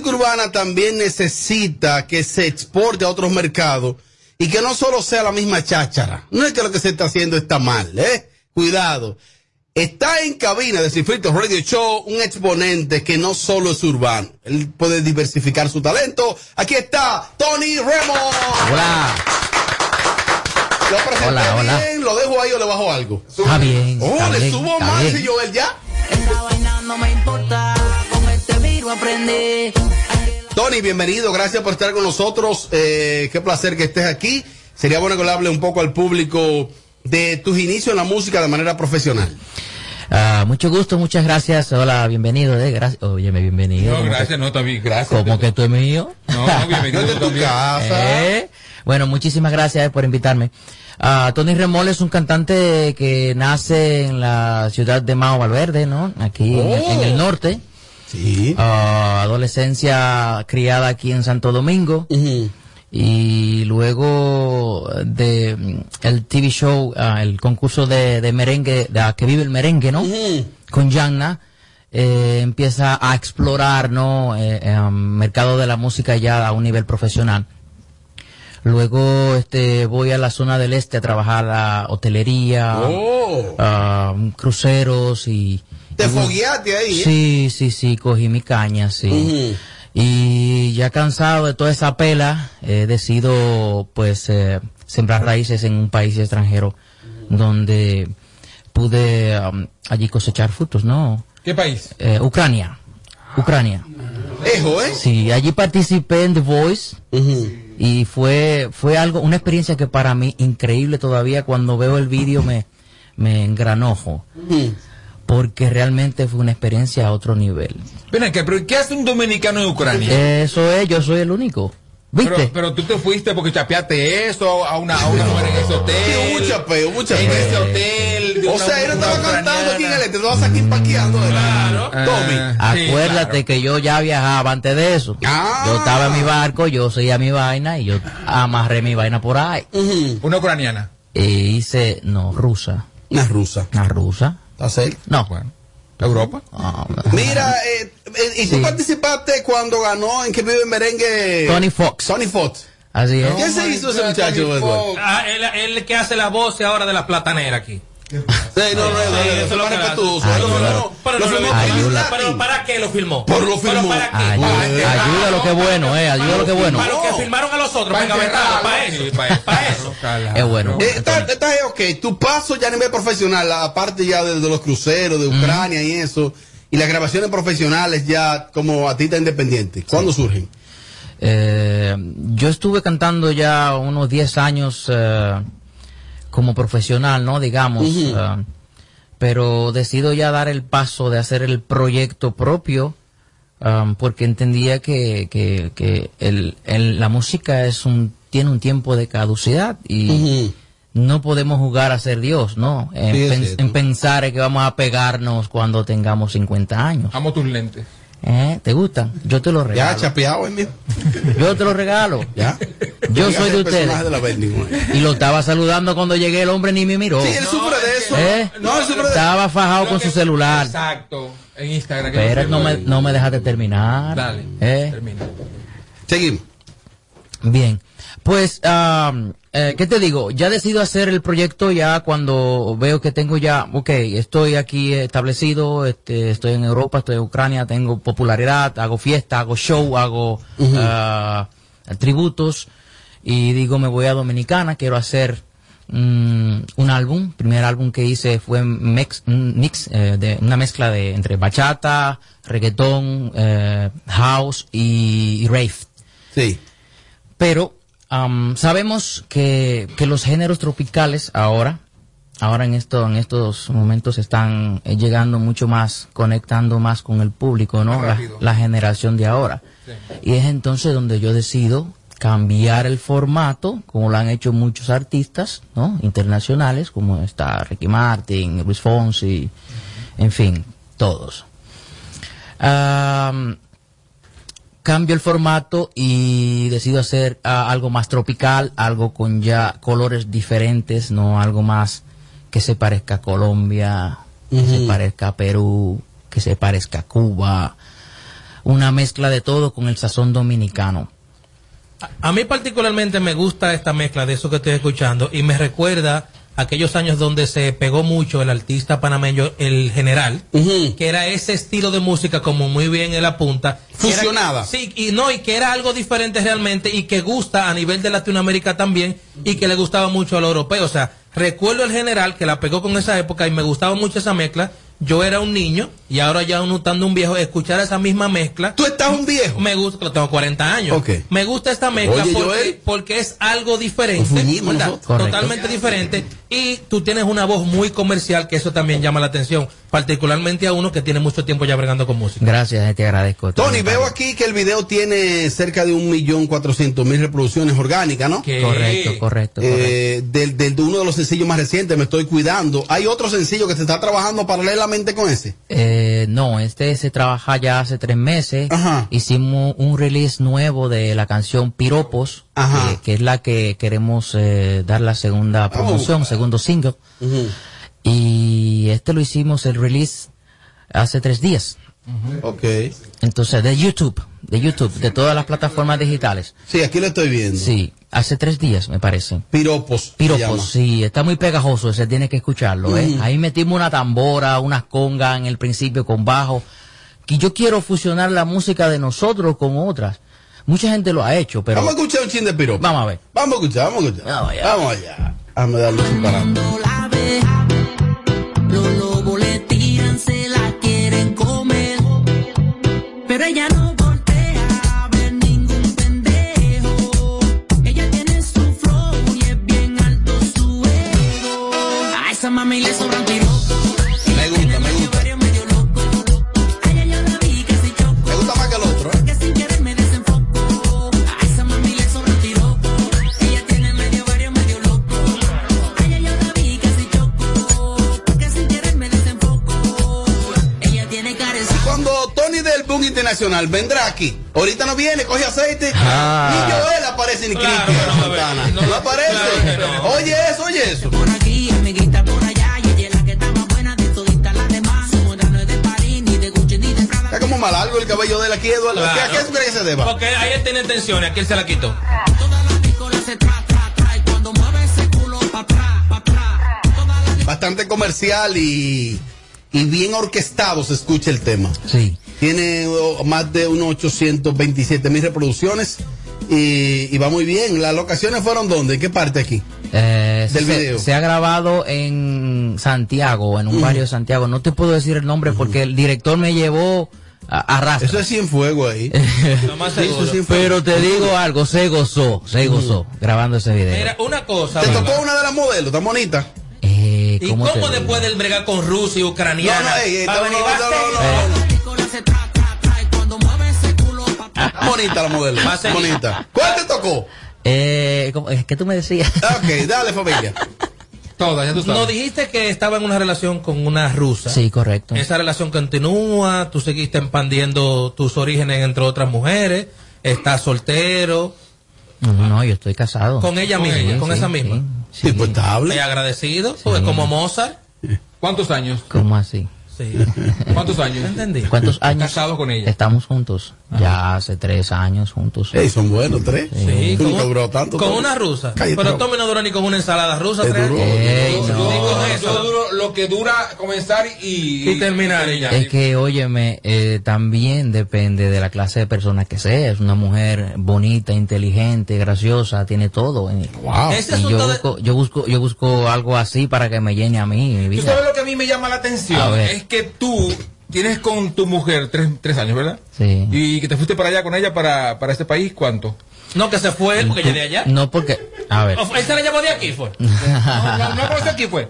Speaker 2: música urbana también necesita que se exporte a otros mercados y que no solo sea la misma cháchara. No es que lo que se está haciendo está mal, ¿eh? Cuidado. Está en cabina de Cifrito Radio Show un exponente que no solo es urbano. Él puede diversificar su talento. Aquí está Tony Remo.
Speaker 17: Hola.
Speaker 2: Lo presenté
Speaker 17: Hola, hola.
Speaker 2: bien, lo dejo ahí o le bajo algo.
Speaker 17: Está bien.
Speaker 2: Oh,
Speaker 17: está
Speaker 2: le
Speaker 17: bien,
Speaker 2: subo
Speaker 17: está
Speaker 2: más
Speaker 17: bien.
Speaker 2: y yo él ya.
Speaker 11: Esta vaina no me importa. Aprendí.
Speaker 2: Tony, bienvenido, gracias por estar con nosotros. Eh, qué placer que estés aquí. Sería bueno que le hable un poco al público de tus inicios en la música de manera profesional.
Speaker 17: Ah, mucho gusto, muchas gracias. Hola, bienvenido. Eh. Gracias. Óyeme, bienvenido.
Speaker 1: No,
Speaker 17: ¿Cómo
Speaker 1: gracias,
Speaker 17: que-
Speaker 1: no, también, gracias.
Speaker 17: ¿Cómo que tú es mío?
Speaker 1: No, no, bienvenido
Speaker 2: de tu casa.
Speaker 17: Eh, Bueno, muchísimas gracias eh, por invitarme. Ah, Tony Remol es un cantante que nace en la ciudad de Mao Valverde, ¿no? Aquí en,
Speaker 2: Oh.
Speaker 17: en el norte.
Speaker 2: Sí.
Speaker 17: Ah, adolescencia criada aquí en Santo Domingo. Y luego de mm, el TV show, ah, el concurso de, de merengue, de, ah, que vive el merengue, ¿no? Con Yanna, eh, empieza a explorar, ¿no? Eh, eh, um, mercado de la música ya a un nivel profesional. Luego, este, voy a la zona del este a trabajar a hotelería,
Speaker 2: Oh.
Speaker 17: ah, cruceros y...
Speaker 2: Te fogueaste ahí, ¿eh?
Speaker 17: Sí, sí, sí, cogí mi caña, sí. Y ya cansado de toda esa pela, he decidido, pues, eh, sembrar raíces en un país extranjero donde pude um, allí cosechar frutos, ¿no?
Speaker 1: ¿Qué país?
Speaker 17: Eh, Ucrania. Ucrania.
Speaker 2: Ejo, ¿eh?
Speaker 17: Sí, allí participé en The Voice y fue fue algo una experiencia que para mí increíble todavía cuando veo el vídeo me me engranojo porque realmente fue una experiencia a otro nivel.
Speaker 1: Ven acá, pero ¿qué hace un dominicano en Ucrania?
Speaker 17: Eso es, yo soy el único.
Speaker 1: Pero,
Speaker 17: ¿Viste?
Speaker 1: pero tú te fuiste porque chapeaste eso a una, a una mujer en ese hotel.
Speaker 2: Sí, un chapeo, un chapeo.
Speaker 1: En ese hotel.
Speaker 2: O
Speaker 1: una-
Speaker 2: sea, él no estaba cantando aquí en el este, tú vas aquí parqueando. Claro. Tommy.
Speaker 1: Ah, sí,
Speaker 17: Acuérdate
Speaker 1: claro.
Speaker 17: que yo ya viajaba antes de eso.
Speaker 2: Ah.
Speaker 17: Yo estaba en mi barco, yo seguía mi vaina y yo amarré mi vaina por ahí.
Speaker 1: Una ucraniana.
Speaker 17: E hice, no, rusa.
Speaker 2: Una rusa.
Speaker 17: Una rusa.
Speaker 2: ¿Está cerca?
Speaker 17: No.
Speaker 1: ¿Europa?
Speaker 2: Mira, eh, eh, y tú
Speaker 17: Sí.
Speaker 2: participaste cuando ganó en que vive merengue.
Speaker 17: Tony Fox.
Speaker 2: Tony Fox.
Speaker 17: Así es.
Speaker 2: ¿Qué se hizo ese muchacho, Edward?
Speaker 3: Ah, él, él que hace la voz ahora de la platanera aquí.
Speaker 2: Sí, no, no,
Speaker 3: eso lo
Speaker 2: respetuoso.
Speaker 3: Pero. ¿para qué lo filmó?
Speaker 2: Por lo
Speaker 3: ¿Pero
Speaker 2: filmó.
Speaker 3: para qué?
Speaker 17: Ayuda, lo que es bueno, eh. Ayuda lo que es bueno.
Speaker 3: Para lo que filmaron a los otros, para eso. Para eso.
Speaker 17: Es bueno.
Speaker 2: Eh, está, está ok, tu paso ya a nivel profesional, aparte ya de, de los cruceros, de Ucrania y eso, y las grabaciones profesionales ya como artista independiente, ¿cuándo surgen?
Speaker 17: Eh, yo estuve cantando ya unos 10 años eh, como profesional, ¿no? Digamos. Eh, pero decido ya dar el paso de hacer el proyecto propio um, porque entendía que, que, que el, el- la música es un, tiene un tiempo de caducidad y no podemos jugar a ser Dios, ¿no? En,
Speaker 1: Sí,
Speaker 17: pen- en pensar que vamos a pegarnos cuando tengamos 50 años.
Speaker 1: Amo tus lentes.
Speaker 17: ¿Eh? ¿Te gustan? Yo te los regalo.
Speaker 2: Ya, chapeado, mío.
Speaker 17: Yo te los regalo.
Speaker 2: Ya.
Speaker 17: Yo soy de ustedes.
Speaker 2: de la Bending, güey.
Speaker 17: Y lo estaba saludando cuando llegué, el hombre ni me miró.
Speaker 2: Sí, él sufre de eso.
Speaker 17: ¿Eh?
Speaker 2: No, él sufre de
Speaker 17: Estaba fajado con su celular.
Speaker 1: Exacto. En Instagram. que
Speaker 17: Pero
Speaker 1: lo
Speaker 17: no me, no me dejaste terminar.
Speaker 1: Dale.
Speaker 17: ¿Eh?
Speaker 1: Termina.
Speaker 2: Seguimos.
Speaker 17: Bien. Pues, am, eh, ¿qué te digo? Ya decido hacer el proyecto ya cuando veo que tengo ya, ok, estoy aquí establecido, este, estoy en Europa, estoy en Ucrania, tengo popularidad, hago fiesta, hago show, hago ah, tributos y digo, me voy a Dominicana, quiero hacer mm, un álbum. primer álbum que hice fue un mix, un mix eh, de una mezcla de entre bachata, reggaetón, eh, house y, y rave.
Speaker 2: Sí.
Speaker 17: Pero am, sabemos que, que los géneros tropicales ahora, ahora en esto, en estos momentos están eh, llegando mucho más, conectando más con el público, ¿no? La, generación de ahora. Y es entonces donde yo decido cambiar el formato, como lo han hecho muchos artistas, ¿no? Internacionales, como está Ricky Martin, Luis Fonsi, en fin, todos. Am, cambio el formato y decido hacer ah, algo más tropical, algo con ya colores diferentes, no algo más que se parezca a Colombia, que se parezca a Perú, que se parezca a Cuba, una mezcla de todo con el sazón dominicano.
Speaker 3: A mí particularmente me gusta esta mezcla de eso que estoy escuchando y me recuerda aquellos años donde se pegó mucho el artista panameño, el general, que era ese estilo de música como muy bien él apunta. que era-
Speaker 2: Fusionada.
Speaker 3: sí, y no, y que era algo diferente realmente y que gusta a nivel de Latinoamérica también y que le gustaba mucho a los europeos. O sea, recuerdo el general que la pegó con esa época y me gustaba mucho esa mezcla. Yo era un niño y ahora ya uno estando un viejo, escuchar esa misma mezcla.
Speaker 2: ¿Tú estás un viejo?
Speaker 3: Me gusta, que tengo 40 años.
Speaker 2: Ok.
Speaker 3: Me gusta esta mezcla
Speaker 2: Oye,
Speaker 3: porque,
Speaker 2: Joel.
Speaker 3: porque es algo diferente, ¿verdad? totalmente diferente. Y tú tienes una voz muy comercial que eso también llama la atención, particularmente a uno que tiene mucho tiempo ya bregando con música.
Speaker 17: Gracias, te agradezco.
Speaker 2: Tony, veo aquí que el video tiene cerca de un millón cuatrocientos mil reproducciones orgánicas, ¿no?
Speaker 17: Correcto, correcto,
Speaker 2: Eh, del, del- de uno de los sencillos más recientes, Me Estoy Cuidando. ¿Hay otro sencillo que se está trabajando paralelamente con ese?
Speaker 17: Eh, no, este se trabaja ya hace tres meses. Hicimos un release nuevo de la canción Piropos, eh, que es la que queremos eh, dar la segunda promoción, segundo single. Y este lo hicimos el release hace tres días.
Speaker 2: Ok.
Speaker 17: Entonces, de YouTube, de YouTube, de todas las plataformas digitales.
Speaker 2: Sí, aquí lo estoy viendo.
Speaker 17: Sí, hace tres días, me parece.
Speaker 2: Piropos.
Speaker 17: Piropos, sí, está muy pegajoso, ese tiene que escucharlo, ¿eh?
Speaker 2: Ujú.
Speaker 17: Ahí metimos una tambora, unas congas en el principio con bajo. Que yo quiero fusionar la música de nosotros con otras. Mucha gente lo ha hecho, pero...
Speaker 2: Vamos a escuchar un chin de piropo.
Speaker 17: Vamos a ver.
Speaker 2: Vamos a escuchar, vamos a escuchar. Vamos allá. Vamos a darle su parado.
Speaker 5: Pero ella no voltea a ver ningún pendejo. Ella tiene su flow y es bien alto su ego. A esa mami le sobran
Speaker 2: Vendrá aquí. Ahorita no viene, coge aceite.
Speaker 17: Ah.
Speaker 2: Ni Joel aparece ni claro, Cristian no, Santana. No, aparece. Oye eso, oye eso.
Speaker 5: Está como mal algo el
Speaker 2: cabello de él aquí, Eduardo. ¿A qué tú crees que se deba?
Speaker 3: Porque ahí él tiene tensiones, aquí él se la quitó.
Speaker 2: Bastante comercial y y bien orquestado se escucha el tema.
Speaker 17: Sí.
Speaker 2: Tiene oh, más de unos 827 mil reproducciones y, y va muy bien. ¿Las locaciones fueron dónde? ¿En qué parte aquí?
Speaker 17: Eh,
Speaker 2: Del
Speaker 17: se,
Speaker 2: video.
Speaker 17: se ha grabado en Santiago, en un barrio de Santiago. No te puedo decir el nombre porque el director me llevó a, a rastro.
Speaker 2: Eso es fuego ahí.
Speaker 17: Pero te digo algo, se gozó, se gozó grabando ese video.
Speaker 3: Mira, una cosa.
Speaker 2: ¿Te tocó una de las modelos? ¿Tan bonita?
Speaker 17: Eh,
Speaker 3: ¿Y
Speaker 17: ¿cómo
Speaker 3: después del bregar con Rusia y Ucraniana?
Speaker 2: No, no, ey, ey,
Speaker 3: va a
Speaker 2: no,
Speaker 3: venir,
Speaker 2: no,
Speaker 3: va a
Speaker 2: no,
Speaker 3: ser-
Speaker 2: Bonita la modelo. Bonita. ¿Cuál te tocó?
Speaker 17: Eh, ¿cómo- es que tú me decías.
Speaker 2: Ok, dale familia.
Speaker 1: Todas, ya tú sabes.
Speaker 3: Nos dijiste que estaba en una relación con una rusa.
Speaker 17: Sí, correcto.
Speaker 3: Esa relación continúa, tú seguiste expandiendo tus orígenes entre otras mujeres, estás soltero,
Speaker 17: No, no, yo estoy casado.
Speaker 3: con ella misma, con
Speaker 17: sí,
Speaker 3: esa misma.
Speaker 17: sí.
Speaker 2: Tipo estable.
Speaker 3: Y agradecido, pues como Mozart.
Speaker 1: ¿Cuántos años?
Speaker 17: ¿Cómo así?
Speaker 3: Sí.
Speaker 1: ¿Cuántos años?
Speaker 3: ¿Entendí?
Speaker 17: ¿Cuántos años?
Speaker 1: Casado con ella.
Speaker 17: Estamos juntos. Ya hace tres años juntos.
Speaker 2: Ey, son buenos tres.
Speaker 3: Sí,
Speaker 2: Tú
Speaker 3: con,
Speaker 2: nunca duró tanto.
Speaker 3: con una rusa.
Speaker 2: Cállate,
Speaker 3: Pero. Tommy no duró ni con una ensalada rusa.
Speaker 2: Es
Speaker 3: tres.
Speaker 17: Ey, no.
Speaker 1: yo duro lo que dura comenzar y,
Speaker 3: Y terminar ella.
Speaker 17: Es que, óyeme, eh, también depende de la clase de persona que sea. Es una mujer bonita, inteligente, graciosa, tiene todo.
Speaker 2: Wow.
Speaker 17: Y yo
Speaker 3: de-
Speaker 17: busco, yo busco, yo busco algo así para que me llene a mí, mi
Speaker 1: ¿Tú
Speaker 17: vida.
Speaker 1: A mí me llama la atención? Es que tú tienes con tu mujer tres, tres años, ¿verdad?
Speaker 17: Sí.
Speaker 1: Y que te fuiste para allá con ella para, para este país, ¿cuánto?
Speaker 3: No, que se fue él porque de allá.
Speaker 17: No porque, a ver.
Speaker 3: ¿O fue- ¿Él se la llamó de aquí, fue?
Speaker 1: No, no, no conoció aquí fue.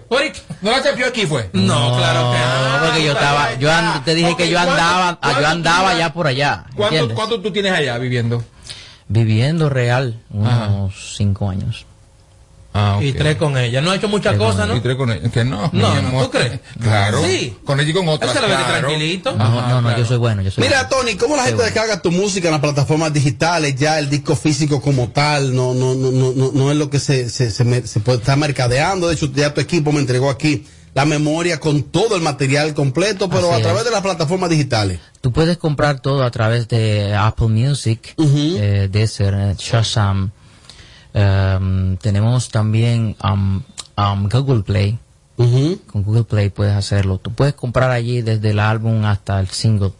Speaker 1: No la chapió aquí fue.
Speaker 3: No, claro que no.
Speaker 17: No, porque yo estaba, yo and- te dije
Speaker 1: Ok,
Speaker 17: que yo
Speaker 1: ¿cuánto-
Speaker 17: andaba,
Speaker 1: cuánto
Speaker 17: yo andaba ya por allá.
Speaker 1: ¿Cuánto. ¿Cuánto tú tienes allá viviendo?
Speaker 17: Viviendo real, unos cinco años.
Speaker 1: Ah,
Speaker 3: Y tres con ella. No ha hecho muchas cosas, ¿no?
Speaker 1: Y tres con ella. Que no.
Speaker 3: No,
Speaker 1: amor.
Speaker 3: ¿tú crees?
Speaker 1: Claro.
Speaker 3: Sí.
Speaker 1: Con ella y con otras. Claro.
Speaker 3: tranquilito.
Speaker 17: No, no, no,
Speaker 1: claro.
Speaker 17: yo soy bueno, yo soy
Speaker 2: Mira,
Speaker 17: bueno.
Speaker 2: Tony, ¿cómo la gente
Speaker 17: bueno.
Speaker 2: descarga tu música en las plataformas digitales? Ya el disco físico como tal no no no no, no, no es lo que se, se, se, me- se puede estar mercadeando. De hecho, ya tu equipo me entregó aquí la memoria con todo el material completo, pero
Speaker 17: Así
Speaker 2: a través
Speaker 17: es.
Speaker 2: de las plataformas digitales.
Speaker 17: Tú puedes comprar todo a través de Apple Music,
Speaker 2: Ujú.
Speaker 17: eh, Deezer, eh, Shazam. Em, tenemos también um, um, Google Play. Con Google Play puedes hacerlo. Tú puedes comprar allí desde el álbum hasta el single.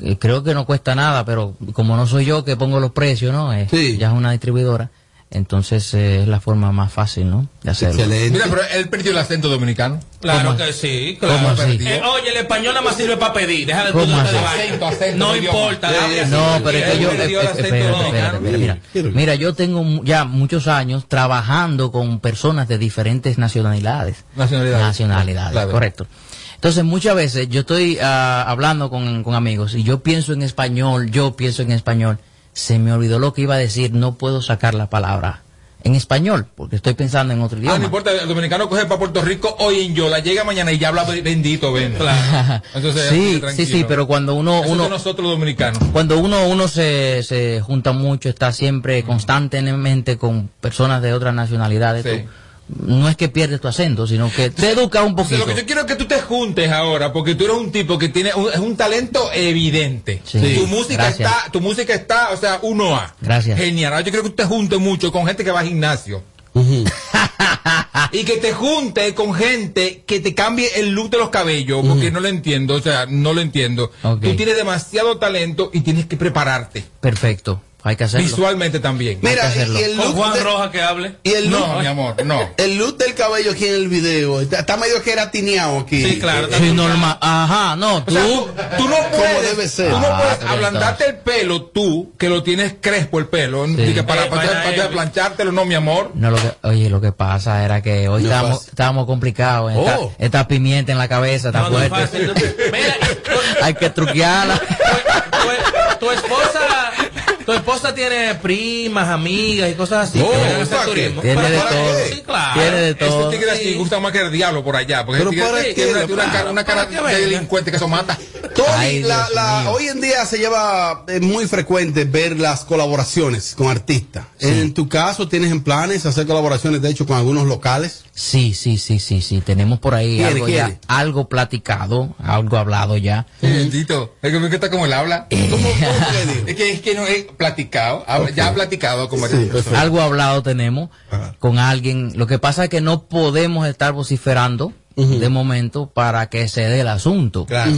Speaker 17: Eh, creo que no cuesta nada, pero como no soy yo que pongo los precios, ¿no? Eh,
Speaker 2: Sí.
Speaker 17: Ya es una distribuidora. Entonces eh, es la forma más fácil, ¿no? De hacerlo.
Speaker 2: Excelente.
Speaker 1: Mira, pero él perdió el acento dominicano.
Speaker 3: Claro que sí,
Speaker 17: ¿Cómo
Speaker 3: claro.
Speaker 17: así?
Speaker 3: Eh, oye, el español nada más sirve para pedir. Deja de.
Speaker 1: Acento, acento,
Speaker 3: No importa. Así.
Speaker 17: No, pero es que yo, eh, espérate, espérate, mira, mira. Mira, yo tengo mu- ya muchos años trabajando con personas de diferentes nacionalidades.
Speaker 1: Nacionalidades.
Speaker 17: Nacionalidades,
Speaker 1: Claro.
Speaker 17: correcto. Entonces, muchas veces yo estoy ah, hablando con, con amigos y yo pienso en español, yo pienso en español. Se me olvidó lo que iba a decir, no puedo sacar la palabra en español porque estoy pensando en otro
Speaker 1: Ah,
Speaker 17: idioma.
Speaker 1: no importa, el dominicano coge para Puerto Rico hoy en Yola, llega mañana y ya habla bendito, ven. Entonces,
Speaker 17: sí, sí, sí, pero cuando uno,
Speaker 1: Eso
Speaker 17: uno
Speaker 1: de nosotros dominicanos.
Speaker 17: cuando uno uno se, se junta mucho, está siempre constantemente con personas de otras nacionalidades,
Speaker 1: Sí.
Speaker 17: tú- no es que pierdes tu acento, sino que te educa un poquito.
Speaker 1: lo que yo quiero es que tú te juntes ahora, porque tú eres un tipo que tiene un, es un talento evidente.
Speaker 17: Sí.
Speaker 1: Tu música
Speaker 17: Gracias.
Speaker 1: está, tu música está, o sea, uno A.
Speaker 17: Gracias.
Speaker 1: Genial. Ahora yo quiero que tú te juntes mucho con gente que va al gimnasio. y que te junte con gente que te cambie el look de los cabellos, porque no lo entiendo, o sea, no lo entiendo. Tú tienes demasiado talento y tienes que prepararte.
Speaker 17: Perfecto, hay que hacerlo.
Speaker 1: Visualmente también.
Speaker 2: Mira,
Speaker 17: Hay que hacerlo.
Speaker 2: y el
Speaker 3: Con
Speaker 2: look
Speaker 3: Juan
Speaker 2: de-
Speaker 3: Roja que hable.
Speaker 2: y el look,
Speaker 1: No, mi amor, no.
Speaker 2: el look del cabello aquí en el video está, está medio queratineado aquí.
Speaker 3: Sí, claro.
Speaker 17: Sí, normal. Ajá, no,
Speaker 1: O
Speaker 17: tú.
Speaker 1: sea, tú, tú no puedes,
Speaker 2: debe ser.
Speaker 1: tú no
Speaker 17: Ah,
Speaker 1: puedes ablandarte el pelo tú, que lo tienes crespo el pelo, y que para,
Speaker 3: Eh,
Speaker 1: para, para planchártelo, no, mi amor.
Speaker 17: No, lo que, oye, lo que pasa era que hoy
Speaker 2: No
Speaker 17: estábamos, estábamos complicados. Esta,
Speaker 2: Oh.
Speaker 17: esta pimienta en la cabeza está
Speaker 3: No, no es
Speaker 17: fuerte. hay que truquearla.
Speaker 3: tu, tu esposa, tu esposa tiene primas, amigas y cosas así
Speaker 2: Oh,
Speaker 3: que.
Speaker 17: Tiene
Speaker 3: Para-
Speaker 17: de
Speaker 3: para
Speaker 17: todo.
Speaker 3: Sí, claro.
Speaker 17: Tiene de
Speaker 1: Ese
Speaker 17: todo.
Speaker 1: tigre así gusta más que el diablo por allá, porque
Speaker 2: Pero
Speaker 1: ese tigre
Speaker 2: ¿para
Speaker 1: tiene
Speaker 2: qué?
Speaker 1: una, tiene una cara, una de
Speaker 3: venga.
Speaker 1: delincuente que eso mata.
Speaker 2: Tony,
Speaker 17: Ay,
Speaker 2: la- la- hoy en día se lleva eh, muy frecuente ver las colaboraciones con artistas. En tu caso, ¿tienes en planes hacer colaboraciones, de hecho, con algunos locales?
Speaker 17: Sí, sí, sí, sí, sí. Tenemos por ahí
Speaker 2: ¿Quién,
Speaker 17: algo ya, algo platicado, algo hablado ya.
Speaker 1: Eh, Tito, es que me encanta cómo él habla.
Speaker 2: ¿Cómo, cómo digo?
Speaker 1: Es que, es que no es platicado, habla- ya ha platicado con varias
Speaker 2: Sí.
Speaker 17: Algo hablado tenemos con alguien. Lo que pasa es que no podemos estar vociferando de momento para que se dé el asunto.
Speaker 1: Claro.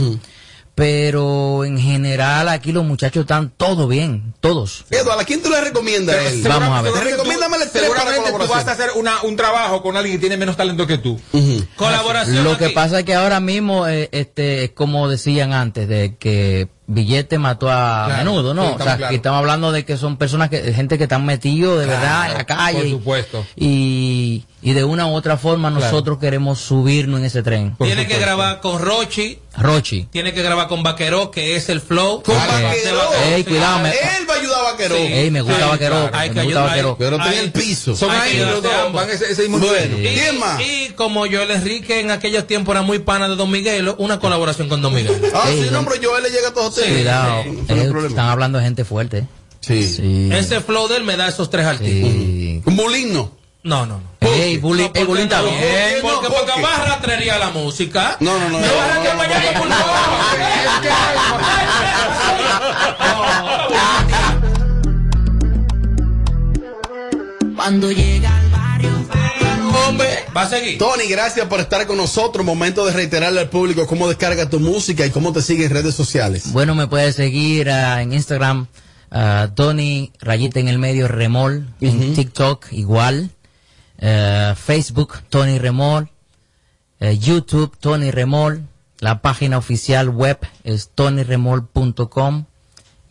Speaker 17: Pero en general aquí los muchachos están todo bien, todos.
Speaker 2: Eduardo, ¿a quién tú le recomiendas él?
Speaker 17: Vamos a ver.
Speaker 2: Tres para
Speaker 1: Seguramente tú vas a hacer una, un trabajo con alguien que tiene menos talento que tú.
Speaker 3: Colaboración.
Speaker 17: Lo que
Speaker 3: aquí.
Speaker 17: pasa es que ahora mismo, eh, este, es como decían antes, de que Billete mató a
Speaker 1: Claro,
Speaker 17: menudo, ¿no?
Speaker 1: sí,
Speaker 17: o sea,
Speaker 1: claros.
Speaker 17: que estamos hablando de que son personas que, gente que están metidos de
Speaker 1: Claro,
Speaker 17: verdad en la calle.
Speaker 1: por
Speaker 17: y-
Speaker 1: supuesto.
Speaker 17: Y, y de una u otra forma
Speaker 1: Claro.
Speaker 17: nosotros queremos subirnos en ese tren.
Speaker 1: Por
Speaker 3: Tiene que grabar con Rochi,
Speaker 17: Rochi.
Speaker 3: tiene que grabar con Vaquero, que es el flow.
Speaker 2: Con Vaquero.
Speaker 3: de
Speaker 17: Ey, cuidado, me-
Speaker 2: Él va a ayudar a Vaquero.
Speaker 3: Sí.
Speaker 17: Ey, me gusta
Speaker 3: claro. Hay
Speaker 17: me
Speaker 3: que
Speaker 17: gusta
Speaker 3: ayudar.
Speaker 17: Vaquero.
Speaker 2: Pero está en el piso.
Speaker 1: Son ahí los dos, van ese, ese mismo
Speaker 2: Bueno. ¿Quién más?
Speaker 3: y como Joel Enrique en aquellos tiempos era muy pana de Don Miguelo, una colaboración con Don Miguel.
Speaker 2: Ah, sí,
Speaker 17: no-
Speaker 2: pero él le llega a todos
Speaker 17: Cuidado,
Speaker 2: Sí, no
Speaker 17: eh, están hablando de gente fuerte.
Speaker 2: Sí.
Speaker 17: Sí.
Speaker 3: Ese flow de él me da esos tres artistas.
Speaker 17: Sí.
Speaker 2: Un bulino.
Speaker 3: No, no, no.
Speaker 17: Ey, Bully,
Speaker 3: No,
Speaker 17: ey, Bully está bien.
Speaker 3: Porque,
Speaker 2: No,
Speaker 3: porque
Speaker 2: porque-
Speaker 3: va a rastrería la música.
Speaker 2: No, no, no.
Speaker 3: Me a con
Speaker 11: Cuando llega al barrio,
Speaker 3: Hombre, va a seguir.
Speaker 2: Tony, gracias por estar con nosotros. Momento de reiterarle al público cómo descarga tu música y cómo te sigue en redes sociales.
Speaker 17: Bueno, me puedes seguir ah, en Instagram, ah, Tony Rayita en el medio Remol, en TikTok igual, eh, Facebook Tony Remol, eh, YouTube Tony Remol, la página oficial web es tonyremol.com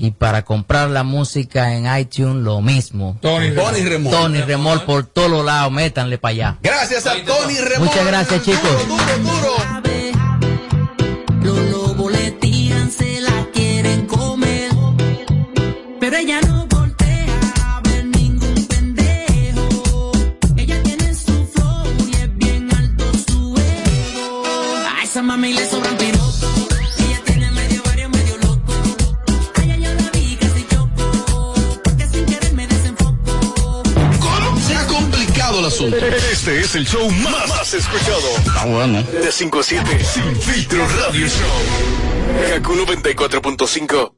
Speaker 17: y para comprar la música en iTunes lo mismo.
Speaker 1: Tony
Speaker 2: Tony Remol.
Speaker 17: Tony Remol por todos los lados, métanle para allá.
Speaker 2: Gracias a Tony Remol.
Speaker 17: Muchas gracias, chicos.
Speaker 2: Duro, duro, duro.
Speaker 11: los lobos le tiran, se la quieren comer. Pero ella no
Speaker 14: Este es el show más, más escuchado.
Speaker 2: Ah, bueno.
Speaker 14: De 5 a 7. Sin filtro radio show. Kaku 94.5.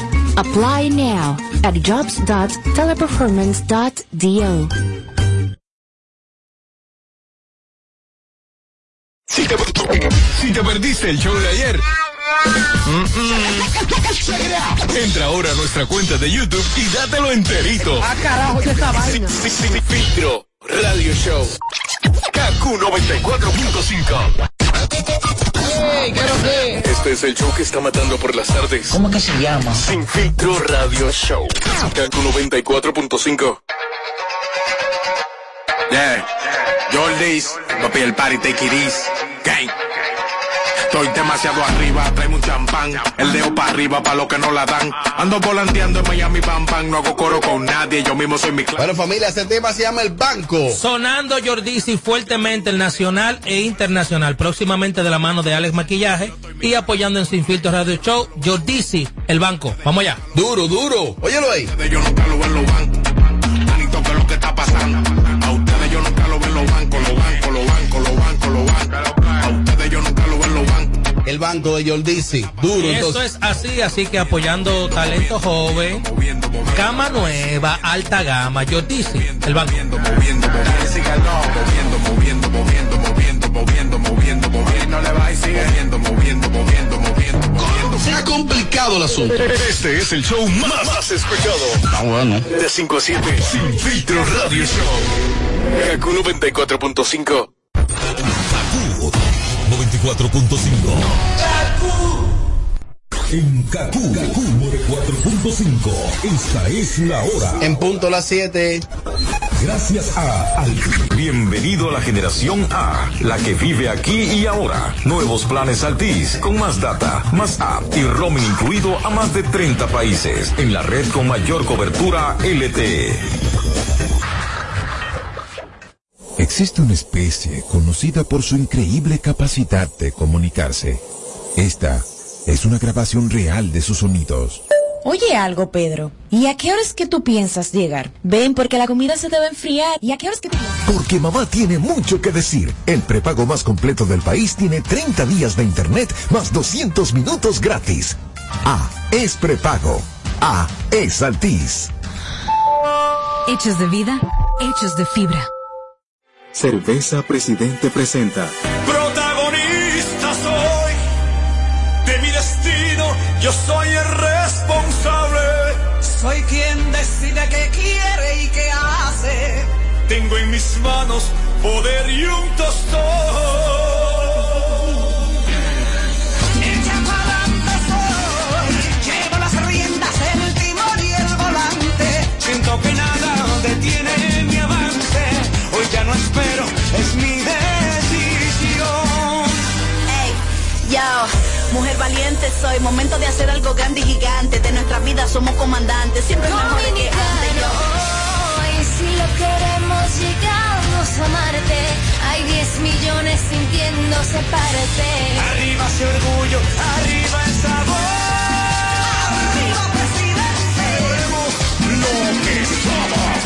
Speaker 8: Apply now at jobs.teleperformance.do.
Speaker 14: Si te, si te perdiste el show de ayer. mm, mm, Entra ahora a nuestra cuenta de YouTube y dátelo enterito.
Speaker 18: Ah, carajo, ¿qué esta vaina?
Speaker 14: Sin, sin- sin filtro Radio Show. KQ 94.5. Este es el show que está matando por las tardes.
Speaker 16: ¿Cómo que se llama?
Speaker 14: Sin filtro Radio Show. KQ 94.5.
Speaker 19: Yeah. Jordies, papi el party take it easy. Gang. Estoy demasiado arriba, trae un champán. El dedo para arriba, para lo que no la dan. Ando volanteando en Miami, pam, pam. No hago coro con nadie, yo mismo soy mi clase.
Speaker 2: Bueno, familia, este tema se llama El Banco.
Speaker 3: Sonando Jordisi fuertemente el nacional e internacional, próximamente de la mano de Alex Maquillaje y apoyando en Sin Filtro Radio Show, Jordisi, el banco. Vamos allá.
Speaker 2: Duro, duro. Óyelo ahí.
Speaker 19: Yo nunca lo veo en los bancos. Manito, ¿qué es lo que está pasando?
Speaker 2: El banco de Jordisi. Duro,
Speaker 3: Eso
Speaker 2: entonces.
Speaker 3: es así, así que apoyando talento joven, gama nueva, alta gama, Jordisi, el banco.
Speaker 19: Moviendo, moviendo, moviendo, moviendo, moviendo, moviendo, moviendo, moviendo. No le va y sigue moviendo, moviendo, moviendo, moviendo, moviendo.
Speaker 2: Se ha complicado el asunto.
Speaker 14: Este es el show más, más escuchado.
Speaker 2: Ah, bueno.
Speaker 14: De 5 a 7, Sin Filtro Radio Show. Kaku 94.5.
Speaker 20: 94.5. En Kaku, Kaku 94.5. Esta es la hora.
Speaker 2: En punto las 7.
Speaker 20: Gracias a Al.
Speaker 21: Bienvenido a la generación A, la que vive aquí y ahora. Nuevos planes Altis, con más data, más app y roaming incluido a más de 30 países, en la red con mayor cobertura LTE.
Speaker 22: Existe una especie conocida por su increíble capacidad de comunicarse. Esta es una grabación real de sus sonidos.
Speaker 23: Oye algo, Pedro. ¿Y a qué horas que tú piensas llegar? Ven, porque la comida se debe enfriar. ¿Y a qué horas que tú piensas?
Speaker 22: Porque mamá tiene mucho que decir. El prepago más completo del país tiene 30 días de internet más 200 minutos gratis. A es prepago. A es Altis.
Speaker 24: Hechos de vida, hechos de fibra.
Speaker 25: Cerveza Presidente presenta
Speaker 5: Protagonista soy de mi destino, yo soy el responsable. Soy quien decide qué quiere y qué hace. Tengo en mis manos poder y un tostón.
Speaker 26: Mujer valiente soy, momento de hacer algo grande y gigante. De nuestra vida somos comandantes, siempre mejor que antes. Yo,
Speaker 11: Y si lo queremos, llegamos a Marte. Hay 10 millones sintiéndose parte.
Speaker 5: Arriba ese orgullo, arriba el sabor. Arriba presidente. Lo que somos.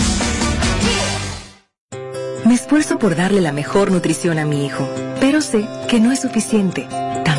Speaker 8: Me esfuerzo por darle la mejor nutrición a mi hijo, pero sé que no es suficiente.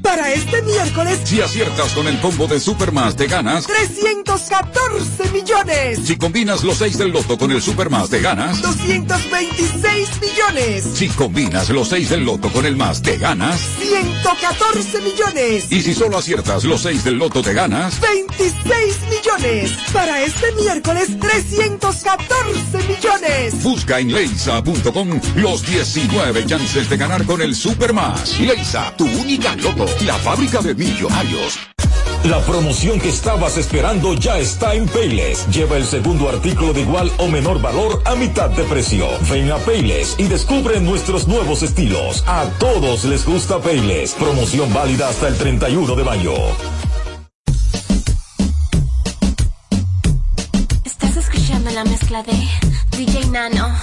Speaker 27: Para este miércoles,
Speaker 14: Si aciertas con el combo de Supermas, te ganas.
Speaker 27: 314 millones,
Speaker 14: Si combinas los 6 del loto con el Supermas, te ganas.
Speaker 27: 226 millones,
Speaker 14: Si combinas los 6 del loto con el más, te ganas.
Speaker 27: 114 millones,
Speaker 14: Y si solo aciertas los 6 del loto, te ganas.
Speaker 27: 26 millones. Para este miércoles, 314 millones.
Speaker 14: Busca en leisa.com los 19 chances de ganar con el Supermas. Leisa, tu única loto, la fábrica de millonarios.
Speaker 21: La promoción que estabas esperando ya está en Payless. Lleva el segundo artículo de igual o menor valor a mitad de precio. Ven a Payless y descubre nuestros nuevos estilos. A todos les gusta Payless. Promoción válida hasta el 31 de mayo.
Speaker 11: Estás escuchando la mezcla de DJ Nano.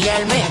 Speaker 28: Tiene que